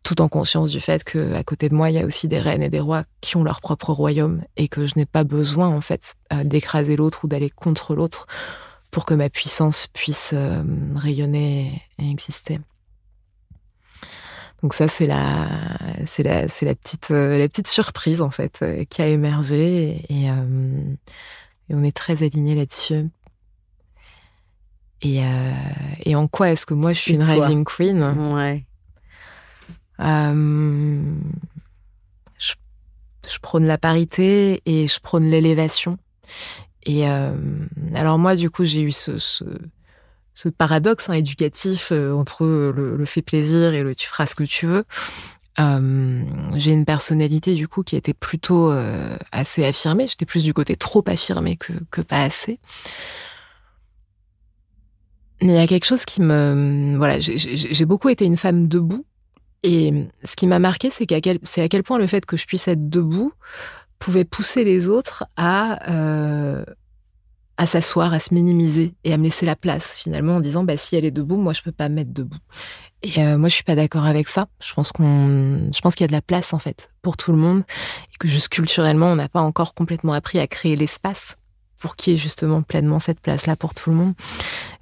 tout en conscience du fait que à côté de moi, il y a aussi des reines et des rois qui ont leur propre royaume et que je n'ai pas besoin en fait d'écraser l'autre ou d'aller contre l'autre pour que ma puissance puisse rayonner et exister. Donc ça, c'est la, c'est la, c'est la petite, euh, la petite surprise en fait euh, qui a émergé et, euh, et on est très alignés là-dessus. Et, et en quoi est-ce que moi je suis une rising queen? Ouais. Je prône la parité et je prône l'élévation. Et alors moi, du coup, j'ai eu ce, ce, paradoxe hein, éducatif entre le, le, fait plaisir et le tu feras ce que tu veux. j'ai une personnalité du coup qui était plutôt assez affirmée. J'étais plus du côté trop affirmé que, pas assez. Mais il y a quelque chose qui me... Voilà, j'ai beaucoup été une femme debout. Et ce qui m'a marqué, c'est quel, à quel point le fait que je puisse être debout pouvait pousser les autres à, euh, à s'asseoir, à se minimiser et à me laisser la place finalement en disant bah si elle est debout, moi je peux pas me mettre debout. Et euh, moi je suis pas d'accord avec ça. Je pense qu'on, je pense qu'il y a de la place en fait pour tout le monde et que juste culturellement on n'a pas encore complètement appris à créer l'espace pour qu'il y ait justement pleinement cette place-là pour tout le monde.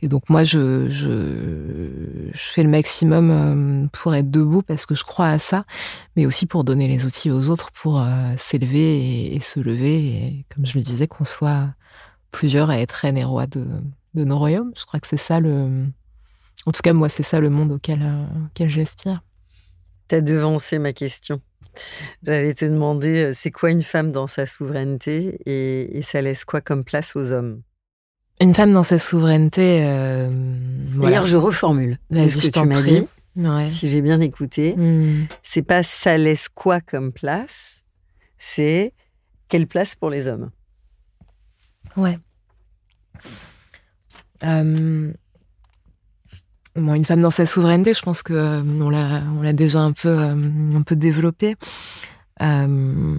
Et donc moi, je, je, je, fais le maximum euh, pour être debout parce que je crois à ça, mais aussi pour donner les outils aux autres pour euh, s'élever et, se lever. Et comme je le disais, qu'on soit plusieurs à être reines et rois de, de nos royaumes. Je crois que c'est ça le... En tout cas, moi, c'est ça le monde auquel, euh, auquel j'aspire. T'as devancé ma question. J'allais te demander, euh, c'est quoi une femme dans sa souveraineté et, ça laisse quoi comme place aux hommes? Une femme dans sa souveraineté. Euh, D'ailleurs, je reformule ce que tu m'as dit. Si j'ai bien écouté, hmm. c'est pas ça laisse quoi comme place, c'est quelle place pour les hommes? Ouais. Euh, une femme dans sa souveraineté, je pense que euh, on l'a, on l'a déjà un peu, euh. Euh,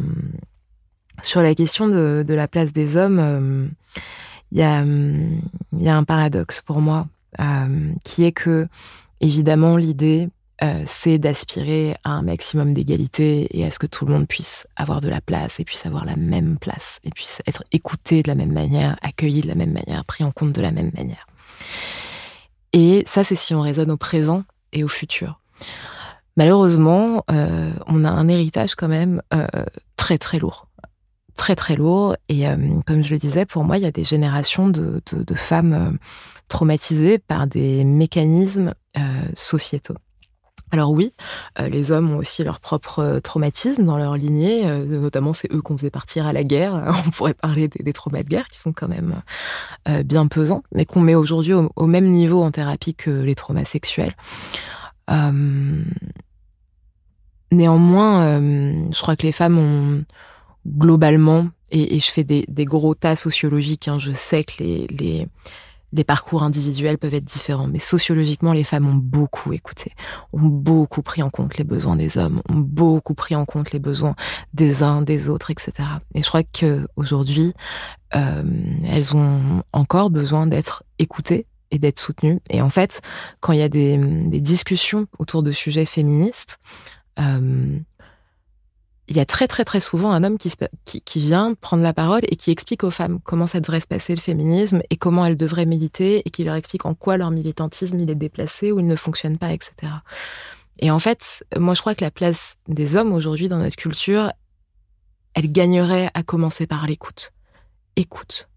sur la question de, la place des hommes, il y a, y a un paradoxe pour moi, qui est que évidemment l'idée c'est d'aspirer à un maximum d'égalité et à ce que tout le monde puisse avoir de la place et puisse avoir la même place et puisse être écouté de la même manière, accueilli de la même manière, pris en compte de la même manière. Et ça, c'est si on raisonne au présent et au futur. Malheureusement, euh, on a un héritage quand même euh, très très lourd. Très très lourd. Et euh, comme je le disais, pour moi, il y a des générations de, de, de femmes traumatisées par des mécanismes sociétaux. Alors oui, euh, les hommes ont aussi leur propre euh, traumatisme dans leur lignée, euh, notamment c'est eux qu'on faisait partir à la guerre. [laughs] On pourrait parler des, traumas de guerre qui sont quand même bien pesants, mais qu'on met aujourd'hui au, même niveau en thérapie que les traumas sexuels. Néanmoins, je crois que les femmes ont globalement, et, je fais des, gros tas sociologiques, hein, je sais que les les parcours individuels peuvent être différents, mais sociologiquement, les femmes ont beaucoup écouté, ont beaucoup pris en compte les besoins des hommes, ont beaucoup pris en compte les besoins des uns, des autres, etc. Et je crois que aujourd'hui, euh, elles ont encore besoin d'être écoutées et d'être soutenues. Et en fait, quand il y a des, discussions autour de sujets féministes, euh, il y a très très très souvent un homme qui, vient prendre la parole et qui explique aux femmes comment ça devrait se passer le féminisme et comment elles devraient militer et qui leur explique en quoi leur militantisme il est déplacé ou il ne fonctionne pas, etc. Et en fait, moi je crois que la place des hommes aujourd'hui dans notre culture, elle gagnerait à commencer par l'écoute. Écoute,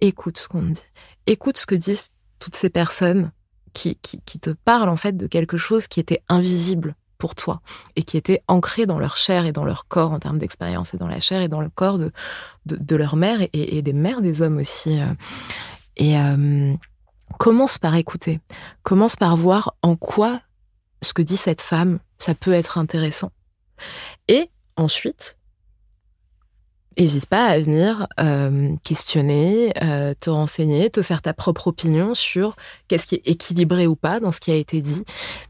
écoute ce qu'on dit, écoute ce que disent toutes ces personnes qui, qui te parlent en fait de quelque chose qui était invisible pour toi et qui étaient ancrés dans leur chair et dans leur corps en termes d'expérience et dans la chair et dans le corps de, de, leur mère et, des mères des hommes aussi. Euh. Et euh, commence par écouter, commence par voir en quoi ce que dit cette femme, ça peut être intéressant. Et ensuite, N'hésite pas à venir euh, questionner, euh, te renseigner, te faire ta propre opinion sur qu'est-ce qui est équilibré ou pas dans ce qui a été dit.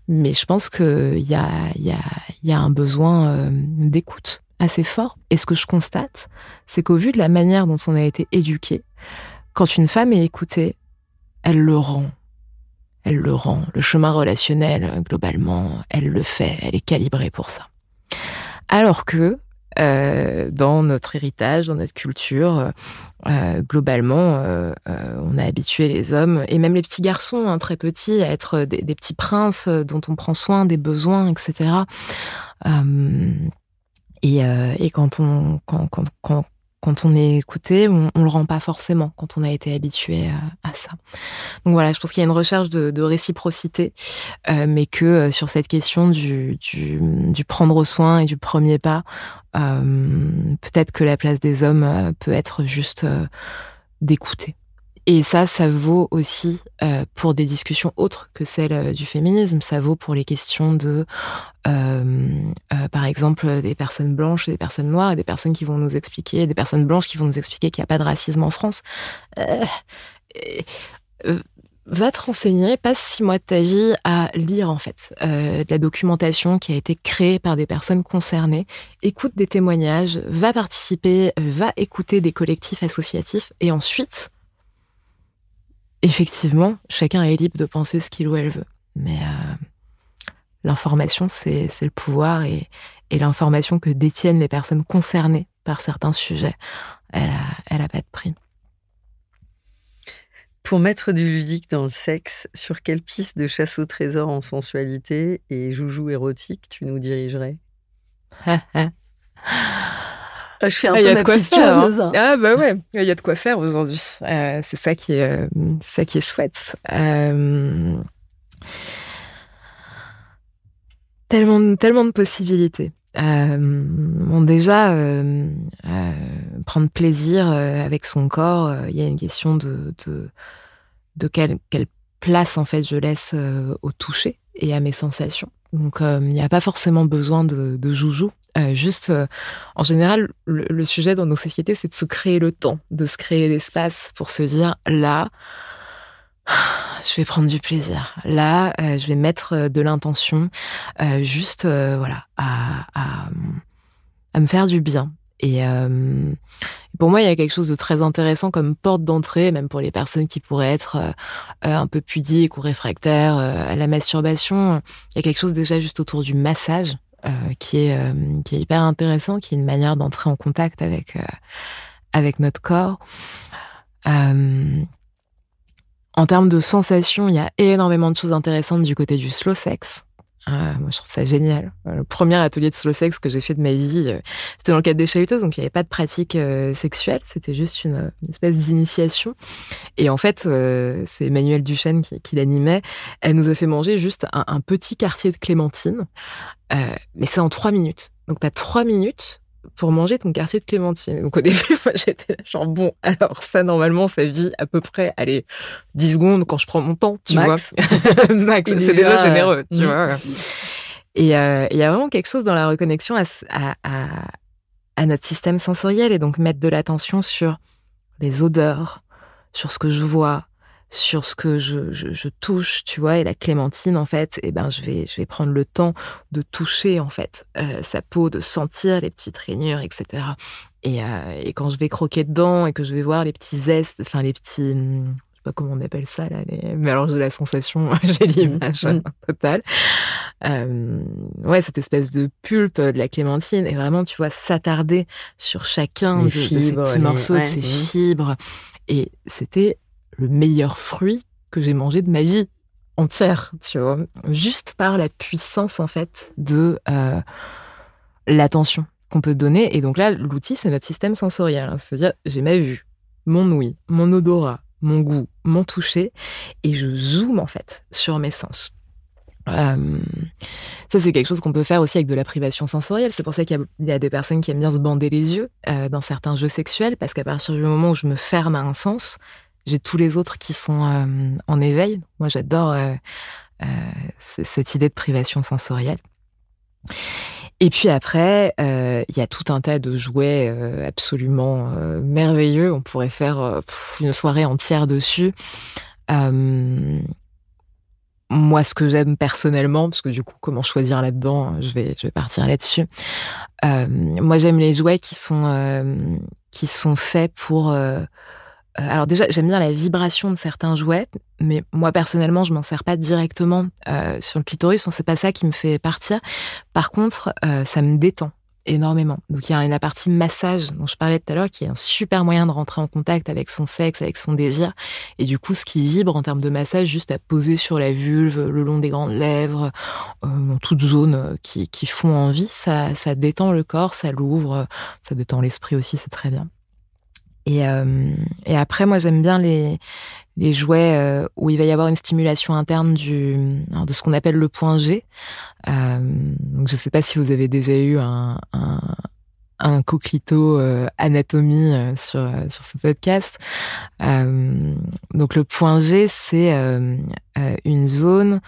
Mais je pense qu'il y a, y, a, y a un besoin euh, d'écoute assez fort. Et ce que je constate, c'est qu'au vu de la manière dont on a été éduqué, quand une femme est écoutée, elle le rend. Elle le rend. Le chemin relationnel, globalement, elle le fait. Elle est calibrée pour ça. Alors que euh, dans notre héritage, dans notre culture. Euh, globalement, euh, on a habitué les hommes et même les petits garçons, hein, très petits, à être des, petits princes dont on prend soin des besoins, etc. et, et quand on quand, quand, quand quand on est écouté, on, on le rend pas forcément quand on a été habitué à, à ça. Donc voilà, je pense qu'il y a une recherche de, de réciprocité, euh, mais que euh, sur cette question du, du, du, prendre soin et du premier pas, euh, peut-être que la place des hommes euh, peut être juste euh, d'écouter. Et ça, ça vaut aussi euh, pour des discussions autres que celles euh, du féminisme. Ça vaut pour les questions de, euh, par exemple, des personnes blanches et des personnes noires, et des personnes qui vont nous expliquer, des personnes blanches qui vont nous expliquer qu'il n'y a pas de racisme en France. Va te renseigner, passe six mois de ta vie à lire en fait de la documentation qui a été créée par des personnes concernées. Écoute des témoignages, va participer, va écouter des collectifs associatifs, et ensuite effectivement, chacun est libre de penser ce qu'il ou elle veut. Mais euh, l'information, c'est le pouvoir et, et l'information que détiennent les personnes concernées par certains sujets, elle a, elle a pas de prix. Pour mettre du ludique dans le sexe, sur quelle piste de chasse au trésor en sensualité et joujou érotique tu nous dirigerais? [laughs] je fais un ah, peu ma petite faire, hein. Ah bah ouais, il y a de quoi faire aujourd'hui. Euh, c'est ça qui est, euh, ça qui est chouette. Euh, tellement, tellement de possibilités. Euh, bon déjà, prendre plaisir avec son corps, il y a une question de de, de quelle, quelle place en fait je laisse au toucher et à mes sensations. Donc il n'y a pas forcément besoin de, de joujou. Euh, juste, euh, en général, le, sujet dans nos sociétés, c'est de se créer le temps, de se créer l'espace pour se dire là, [sighs] je vais prendre du plaisir. Là, euh, je vais mettre de l'intention, juste, voilà, à, à, à, me faire du bien. Et pour moi, il y a quelque chose de très intéressant comme porte d'entrée, même pour les personnes qui pourraient être un peu pudiques ou réfractaires à la masturbation. Il y a quelque chose déjà juste autour du massage qui est euh, qui est hyper intéressant, qui est une manière d'entrer en contact avec euh, avec notre corps. en termes de sensations, il y a énormément de choses intéressantes du côté du slow sex. Euh, moi, je trouve ça génial. Le premier atelier de slow sex que j'ai fait de ma vie, c'était dans le cadre des chahuteuses, donc il n'y avait pas de pratique euh, sexuelle, c'était juste une, espèce d'initiation. Et en fait, euh, c'est Emmanuel Duchesne qui, l'animait. Elle nous a fait manger juste un, petit quartier de clémentine euh, mais c'est en trois minutes. Donc, tu as trois minutes pour manger ton quartier de clémentine. Donc, au [laughs] début, moi, j'étais là, genre, bon, alors, ça, normalement, ça vit à peu près, allez, 10 secondes quand je prends mon temps, tu Max. vois. [laughs] Max, c'est déjà généreux, tu mmh. vois. Et euh, il y a vraiment quelque chose dans la reconnexion à, à, à, à notre système sensoriel et donc mettre de l'attention sur les odeurs, sur ce que je vois, sur ce que je, je, je, touche, tu vois. Et la clémentine, en fait, eh ben, je vais, je vais prendre le temps de toucher, en fait, euh, sa peau, de sentir les petites rainures, etc. Et, euh, et, quand je vais croquer dedans et que je vais voir les petits zestes, enfin, les petits, hum, je sais pas comment on appelle ça, là, les... mais alors j'ai la sensation, [laughs] j'ai l'image mmh. [laughs] totale. Euh, ouais, cette espèce de pulpe de la clémentine et vraiment, tu vois, s'attarder sur chacun de, fibres, de, ces petits les... morceaux, ouais, de ces mmh. fibres. Et c'était le meilleur fruit que j'ai mangé de ma vie entière, tu vois, juste par la puissance en fait de euh, l'attention qu'on peut donner. Et donc là, l'outil, c'est notre système sensoriel. Hein. C'est-à-dire, j'ai ma vue, mon ouïe, mon odorat, mon goût, mon toucher, et je zoome en fait sur mes sens. Euh, ça, c'est quelque chose qu'on peut faire aussi avec de la privation sensorielle. C'est pour ça qu'il y, a des personnes qui aiment bien se bander les yeux euh, dans certains jeux sexuels, parce qu'à partir du moment où je me ferme à un sens, j'ai tous les autres qui sont euh, en éveil. Moi, j'adore euh, euh, cette idée de privation sensorielle. Et puis après, il y a tout un tas de jouets absolument merveilleux. On pourrait faire une soirée entière dessus. moi, ce que j'aime personnellement, parce que du coup, comment choisir là-dedans, je vais, je vais partir là-dessus. moi, j'aime les jouets qui sont qui sont faits pour alors déjà, j'aime bien la vibration de certains jouets, mais moi personnellement, je m'en sers pas directement euh, sur le clitoris. Enfin, c'est pas ça qui me fait partir. Par contre, euh, ça me détend énormément. Donc il y a la partie massage dont je parlais tout à l'heure, qui est un super moyen de rentrer en contact avec son sexe, avec son désir. Et du coup, ce qui vibre en termes de massage, juste à poser sur la vulve, le long des grandes lèvres, euh, dans toute zone qui, qui font envie, ça, ça détend le corps, ça l'ouvre, ça détend l'esprit aussi, c'est très bien. Et, et après, moi, j'aime bien les, jouets où il va y avoir une stimulation interne du, de ce qu'on appelle le point G. donc, je ne sais pas si vous avez déjà eu un, un, un coquelito euh, anatomie euh, sur euh, sur ce podcast. donc le point G, c'est une zone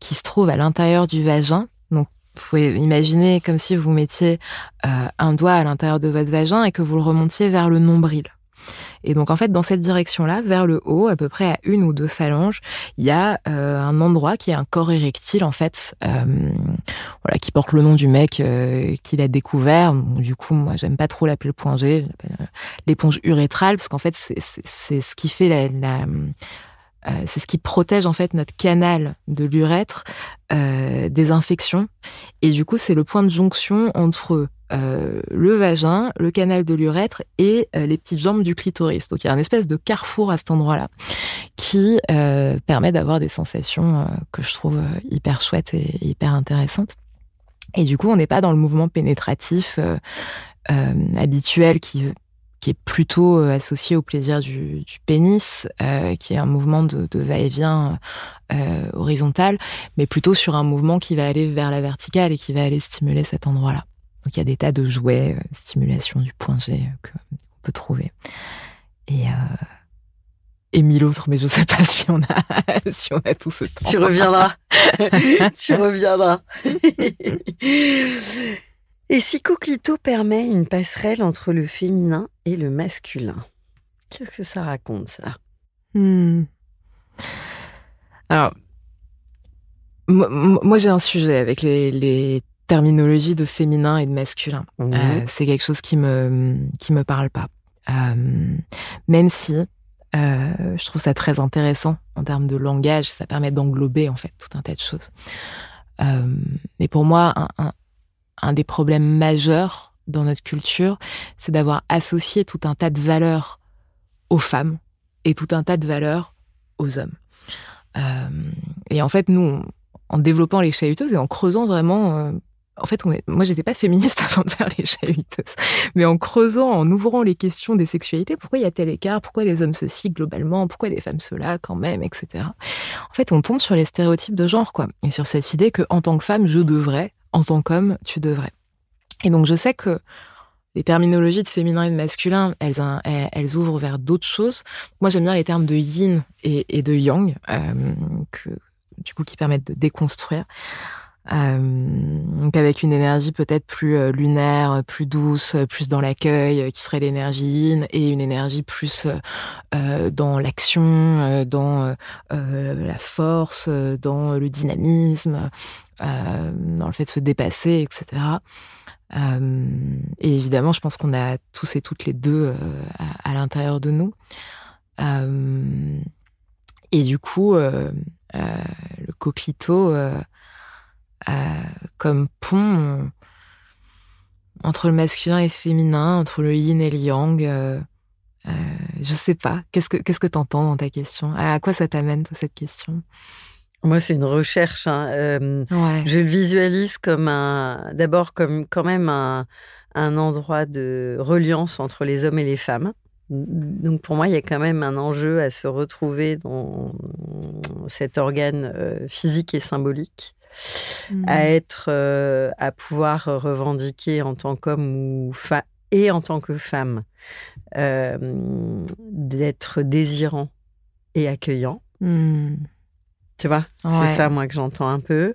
qui se trouve à l'intérieur du vagin. Donc vous pouvez imaginer comme si vous mettiez un doigt à l'intérieur de votre vagin et que vous le remontiez vers le nombril. Et donc en fait, dans cette direction-là, vers le haut, à peu près à une ou deux phalanges, il y a euh, un endroit qui est un corps érectile en fait, euh, voilà, qui porte le nom du mec euh, qui l'a découvert. Du coup, moi, j'aime pas trop l'appeler le point G, l'éponge urétrale, parce qu'en fait, c'est ce qui fait la c'est ce qui protège en fait notre canal de l'urètre euh, des infections et du coup c'est le point de jonction entre euh, le vagin, le canal de l'urètre et euh, les petites jambes du clitoris. Donc il y a un espèce de carrefour à cet endroit-là qui euh, permet d'avoir des sensations que je trouve hyper chouettes et hyper intéressantes. Et du coup, on n'est pas dans le mouvement pénétratif habituel qui qui est plutôt associé au plaisir du, du pénis, qui est un mouvement de, de va-et-vient horizontal, mais plutôt sur un mouvement qui va aller vers la verticale et qui va aller stimuler cet endroit-là. Donc il y a des tas de jouets, euh, stimulation du point G euh, qu'on peut trouver. Et, euh, et mille autres, mais je ne sais pas [laughs] si on a, si on a tout ce temps. Tu reviendras. [laughs] tu reviendras. [laughs] et si Coquelito permet une passerelle entre le féminin et le masculin, qu'est-ce que ça raconte, ça? Hmm. Alors, moi, j'ai un sujet avec les, les terminologie de féminin et de masculin. Mmh. Euh, c'est quelque chose qui me qui me parle pas. Euh, même si euh, je trouve ça très intéressant en termes de langage, ça permet d'englober en fait tout un tas de choses. mais pour moi, un, un, un, des problèmes majeurs dans notre culture, c'est d'avoir associé tout un tas de valeurs aux femmes et tout un tas de valeurs aux hommes. et en fait, nous, en développant les chahuteuses et en creusant vraiment en fait, on est... moi, j'étais pas féministe [laughs] avant de faire les chahuteuses. Mais en creusant, en ouvrant les questions des sexualités, pourquoi il y a tel écart, pourquoi les hommes ceci globalement, pourquoi les femmes cela quand même, etc. En fait, on tombe sur les stéréotypes de genre, quoi. Et sur cette idée que, en tant que femme, je devrais, en tant qu'homme, tu devrais. Et donc, je sais que les terminologies de féminin et de masculin, elles, elles ouvrent vers d'autres choses. Moi, j'aime bien les termes de yin et, de yang, euh, que, du coup, qui permettent de déconstruire. Euh, donc avec une énergie peut-être plus euh, lunaire, plus douce, plus dans l'accueil, qui serait l'énergie yin, et une énergie plus euh, dans l'action, dans la force, dans le dynamisme, dans le fait de se dépasser, etc. et évidemment, je pense qu'on a tous et toutes les deux à, l'intérieur de nous. et du coup, le coquelito euh, comme pont euh, entre le masculin et le féminin, entre le yin et le yang. Euh, euh, je sais pas. Qu'est-ce que qu'est-ce que t'entends dans ta question? À quoi ça t'amène cette question? Moi, c'est une recherche. Hein. Je le visualise comme un, d'abord comme quand même un, un endroit de reliance entre les hommes et les femmes. Donc pour moi, il y a quand même un enjeu à se retrouver dans cet organe physique et symbolique à mmh. être, euh, à pouvoir revendiquer en tant qu'homme ou et en tant que femme, euh, d'être désirant et accueillant. Mmh. Tu vois, c'est ça moi que j'entends un peu,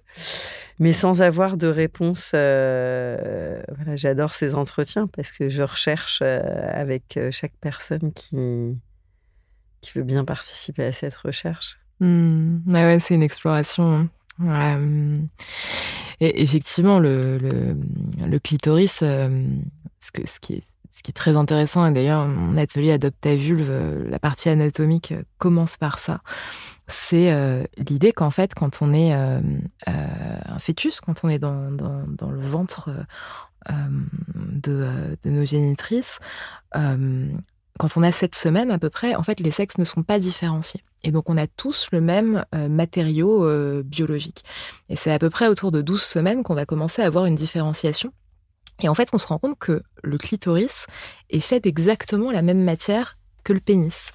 mais sans avoir de réponse. Euh, voilà, j'adore ces entretiens parce que je recherche avec chaque personne qui qui veut bien participer à cette recherche. Mmh. ouais, c'est une exploration. Euh, effectivement, le, clitoris, euh, ce, qui est, très intéressant, et d'ailleurs, mon atelier Adopte ta vulve, la partie anatomique commence par ça. C'est euh, l'idée qu'en fait, quand on est euh, un fœtus, quand on est dans le ventre de, de, nos génitrices, quand on a sept semaines à peu près, en fait, les sexes ne sont pas différenciés. Et donc, on a tous le même euh, matériau euh, biologique. Et c'est à peu près autour de 12 semaines qu'on va commencer à avoir une différenciation Et en fait, on se rend compte que le clitoris est fait d'exactement la même matière que le pénis.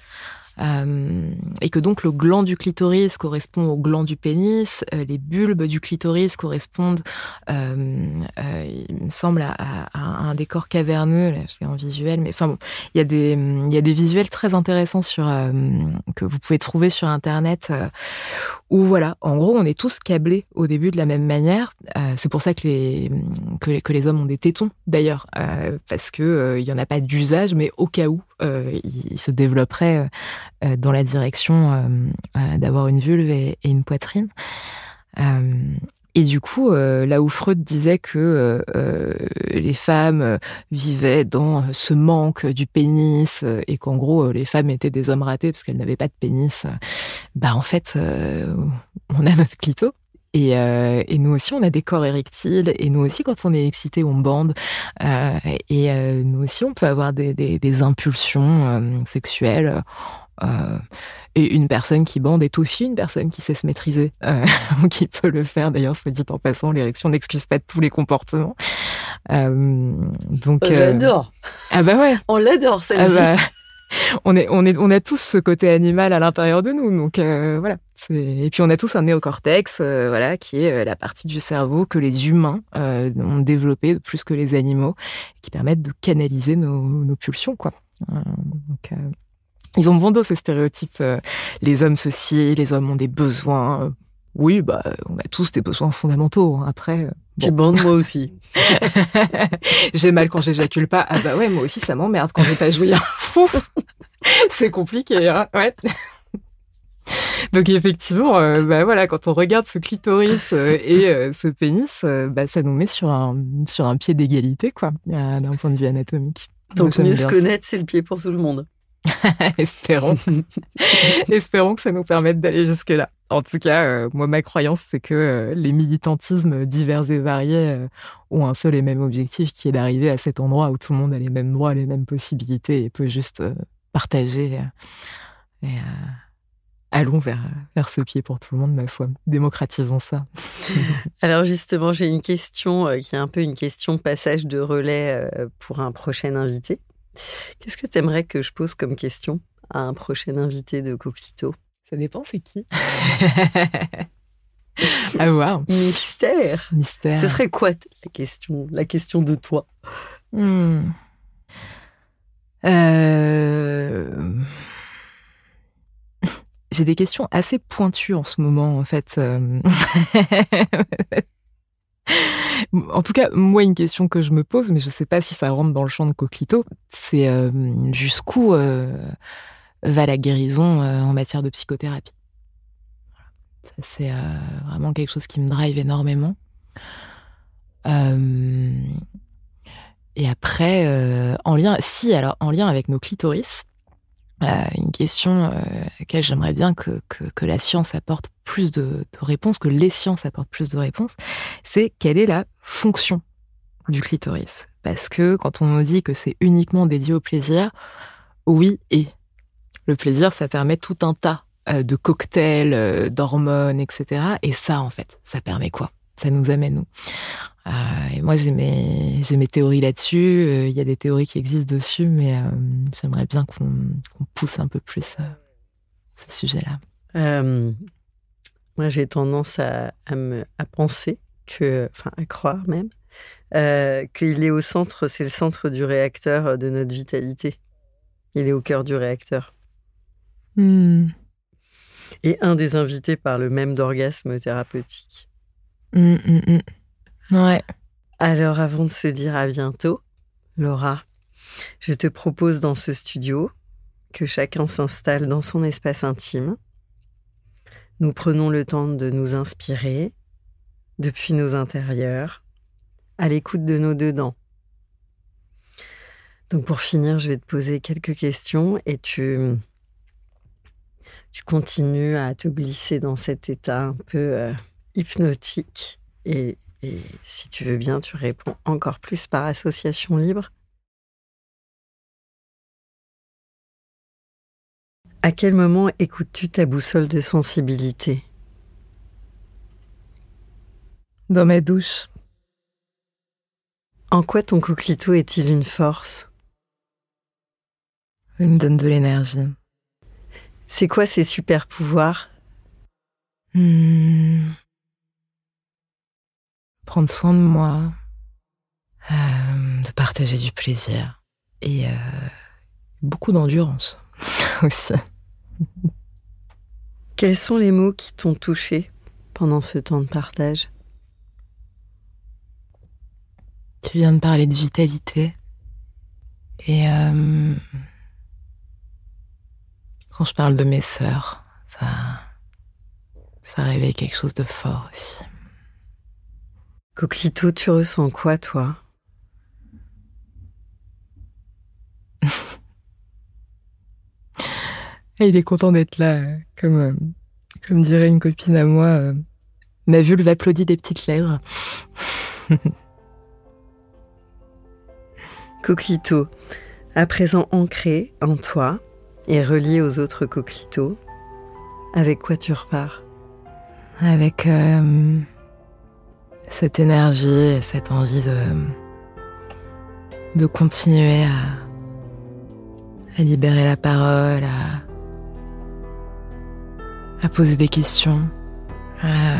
Euh, et que donc le gland du clitoris correspond au gland du pénis, euh, les bulbes du clitoris correspondent, euh, il me semble, à, un décor caverneux, là, je en visuel, mais enfin bon, il y a des, y a des visuels très intéressants sur, que vous pouvez trouver sur Internet, où voilà, en gros, on est tous câblés au début de la même manière. c'est pour ça que les, hommes ont des tétons, d'ailleurs, parce que il y en a pas d'usage, mais au cas où, ils se développeraient euh, dans la direction euh, euh, d'avoir une vulve et, une poitrine. Et du coup, là où Freud disait que les femmes vivaient dans ce manque du pénis et qu'en gros les femmes étaient des hommes ratés parce qu'elles n'avaient pas de pénis, bah en fait, on a notre clito. Et, et, nous aussi, on a des corps érectiles. Et nous aussi, quand on est excité, on bande. et nous aussi, on peut avoir des, des, des impulsions sexuelles euh, et une personne qui bande est aussi une personne qui sait se maîtriser, euh, [laughs] qui peut le faire. D'ailleurs, soit dit en passant, l'érection n'excuse pas tous les comportements. Euh, donc, on l'adore. Ah bah ouais. On l'adore celle-ci. Ah bah, on est, on est, on a tous ce côté animal à l'intérieur de nous. Donc voilà. Et puis on a tous un néocortex, voilà, qui est la partie du cerveau que les humains ont développé plus que les animaux, qui permettent de canaliser nos, nos pulsions, quoi. donc, ils ont bon dos ces stéréotypes. Euh, les hommes ceci, les hommes ont des besoins. Euh, oui, bah, on a tous des besoins fondamentaux. Hein. Après, euh, tu bandes moi aussi. [laughs] j'ai mal quand j'éjacule pas. Ah bah ouais, moi aussi ça m'emmerde quand j'ai pas joué. [laughs] C'est compliqué, hein ouais. Donc effectivement, bah voilà, quand on regarde ce clitoris et ce pénis, bah ça nous met sur un sur un pied d'égalité quoi, d'un point de vue anatomique. Donc mieux se connaître, c'est le pied pour tout le monde. [laughs] Espérons. [laughs] Espérons que ça nous permette d'aller jusque-là. En tout cas, euh, moi, ma croyance, c'est que euh, les militantismes divers et variés euh, ont un seul et même objectif, qui est d'arriver à cet endroit où tout le monde a les mêmes droits, les mêmes possibilités et peut juste partager. et allons vers, vers ce pied pour tout le monde, ma foi. Démocratisons ça. [laughs] Alors justement, j'ai une question qui est un peu une question passage de relais pour un prochain invité. Qu'est-ce que tu aimerais que je pose comme question à un prochain invité de Coquito? Ça dépend, c'est qui [laughs] À voir. Mystère. Mystère. Ce serait quoi la question, la question de toi? Hmm. euh, [laughs] J'ai des questions assez pointues en ce moment, en fait. [laughs] En tout cas, moi, une question que je me pose, mais je ne sais pas si ça rentre dans le champ de Coquito, c'est euh, jusqu'où euh, va la guérison euh, en matière de psychothérapie? c'est vraiment quelque chose qui me drive énormément. et après, en lien, si alors en lien avec nos clitoris, une question euh, à laquelle j'aimerais bien que, que, la science apporte plus de, réponses, que les sciences apportent plus de réponses, c'est quelle est la fonction du clitoris? Parce que quand on nous dit que c'est uniquement dédié au plaisir, oui et. Le plaisir, ça permet tout un tas euh, de cocktails, d'hormones, etc. Et ça, en fait, ça permet quoi? Ça nous amène où euh, et moi, j'ai mes, mes théories là-dessus. Euh, il y a des théories qui existent dessus, mais euh, j'aimerais bien qu'on pousse un peu plus ce sujet-là. moi, j'ai tendance à, à, me, à penser que, enfin, à croire même, qu'il est au centre, c'est le centre du réacteur de notre vitalité. Il est au cœur du réacteur. Hmm. Et un des invités par le même d'orgasme thérapeutique. Hmm, hmm, Ouais. Alors avant de se dire à bientôt, Laura, je te propose dans ce studio que chacun s'installe dans son espace intime. Nous prenons le temps de nous inspirer depuis nos intérieurs, à l'écoute de nos dedans. Donc pour finir, je vais te poser quelques questions et tu, tu continues à te glisser dans cet état un peu euh, hypnotique et et si tu veux bien, tu réponds encore plus par association libre. À quel moment écoutes-tu ta boussole de sensibilité? Dans ma douche. En quoi ton coquelicot est-il une force? Il me donne de l'énergie. C'est quoi ses super pouvoirs? Hmm. Prendre soin de moi, euh, de partager du plaisir et euh, beaucoup d'endurance [laughs] aussi. Quels sont les mots qui t'ont touché pendant ce temps de partage? Tu viens de parler de vitalité et euh, quand je parle de mes sœurs, ça, ça réveille quelque chose de fort aussi. Coquelito, tu ressens quoi, toi? [laughs] Il est content d'être là, comme, euh, comme dirait une copine à moi. euh, ma vulve applaudit des petites lèvres. [laughs] Coquelito, à présent ancré en toi et relié aux autres coquelitos, avec quoi tu repars? Avec euh, cette énergie et cette envie de, de continuer à, à libérer la parole, à, à poser des questions, à,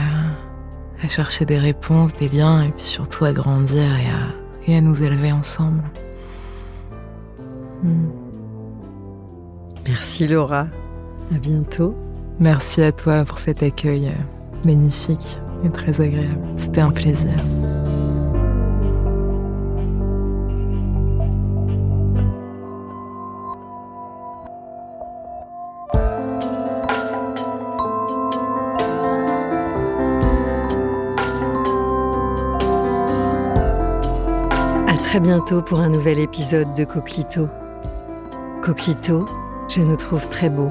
à chercher des réponses, des liens, et puis surtout à grandir et à, et à nous élever ensemble. Hmm. Merci Laura, à bientôt. Merci à toi pour cet accueil euh, magnifique et très agréable. C'était un plaisir. À très bientôt pour un nouvel épisode de Coquelito. Coquelito, je nous trouve très beau.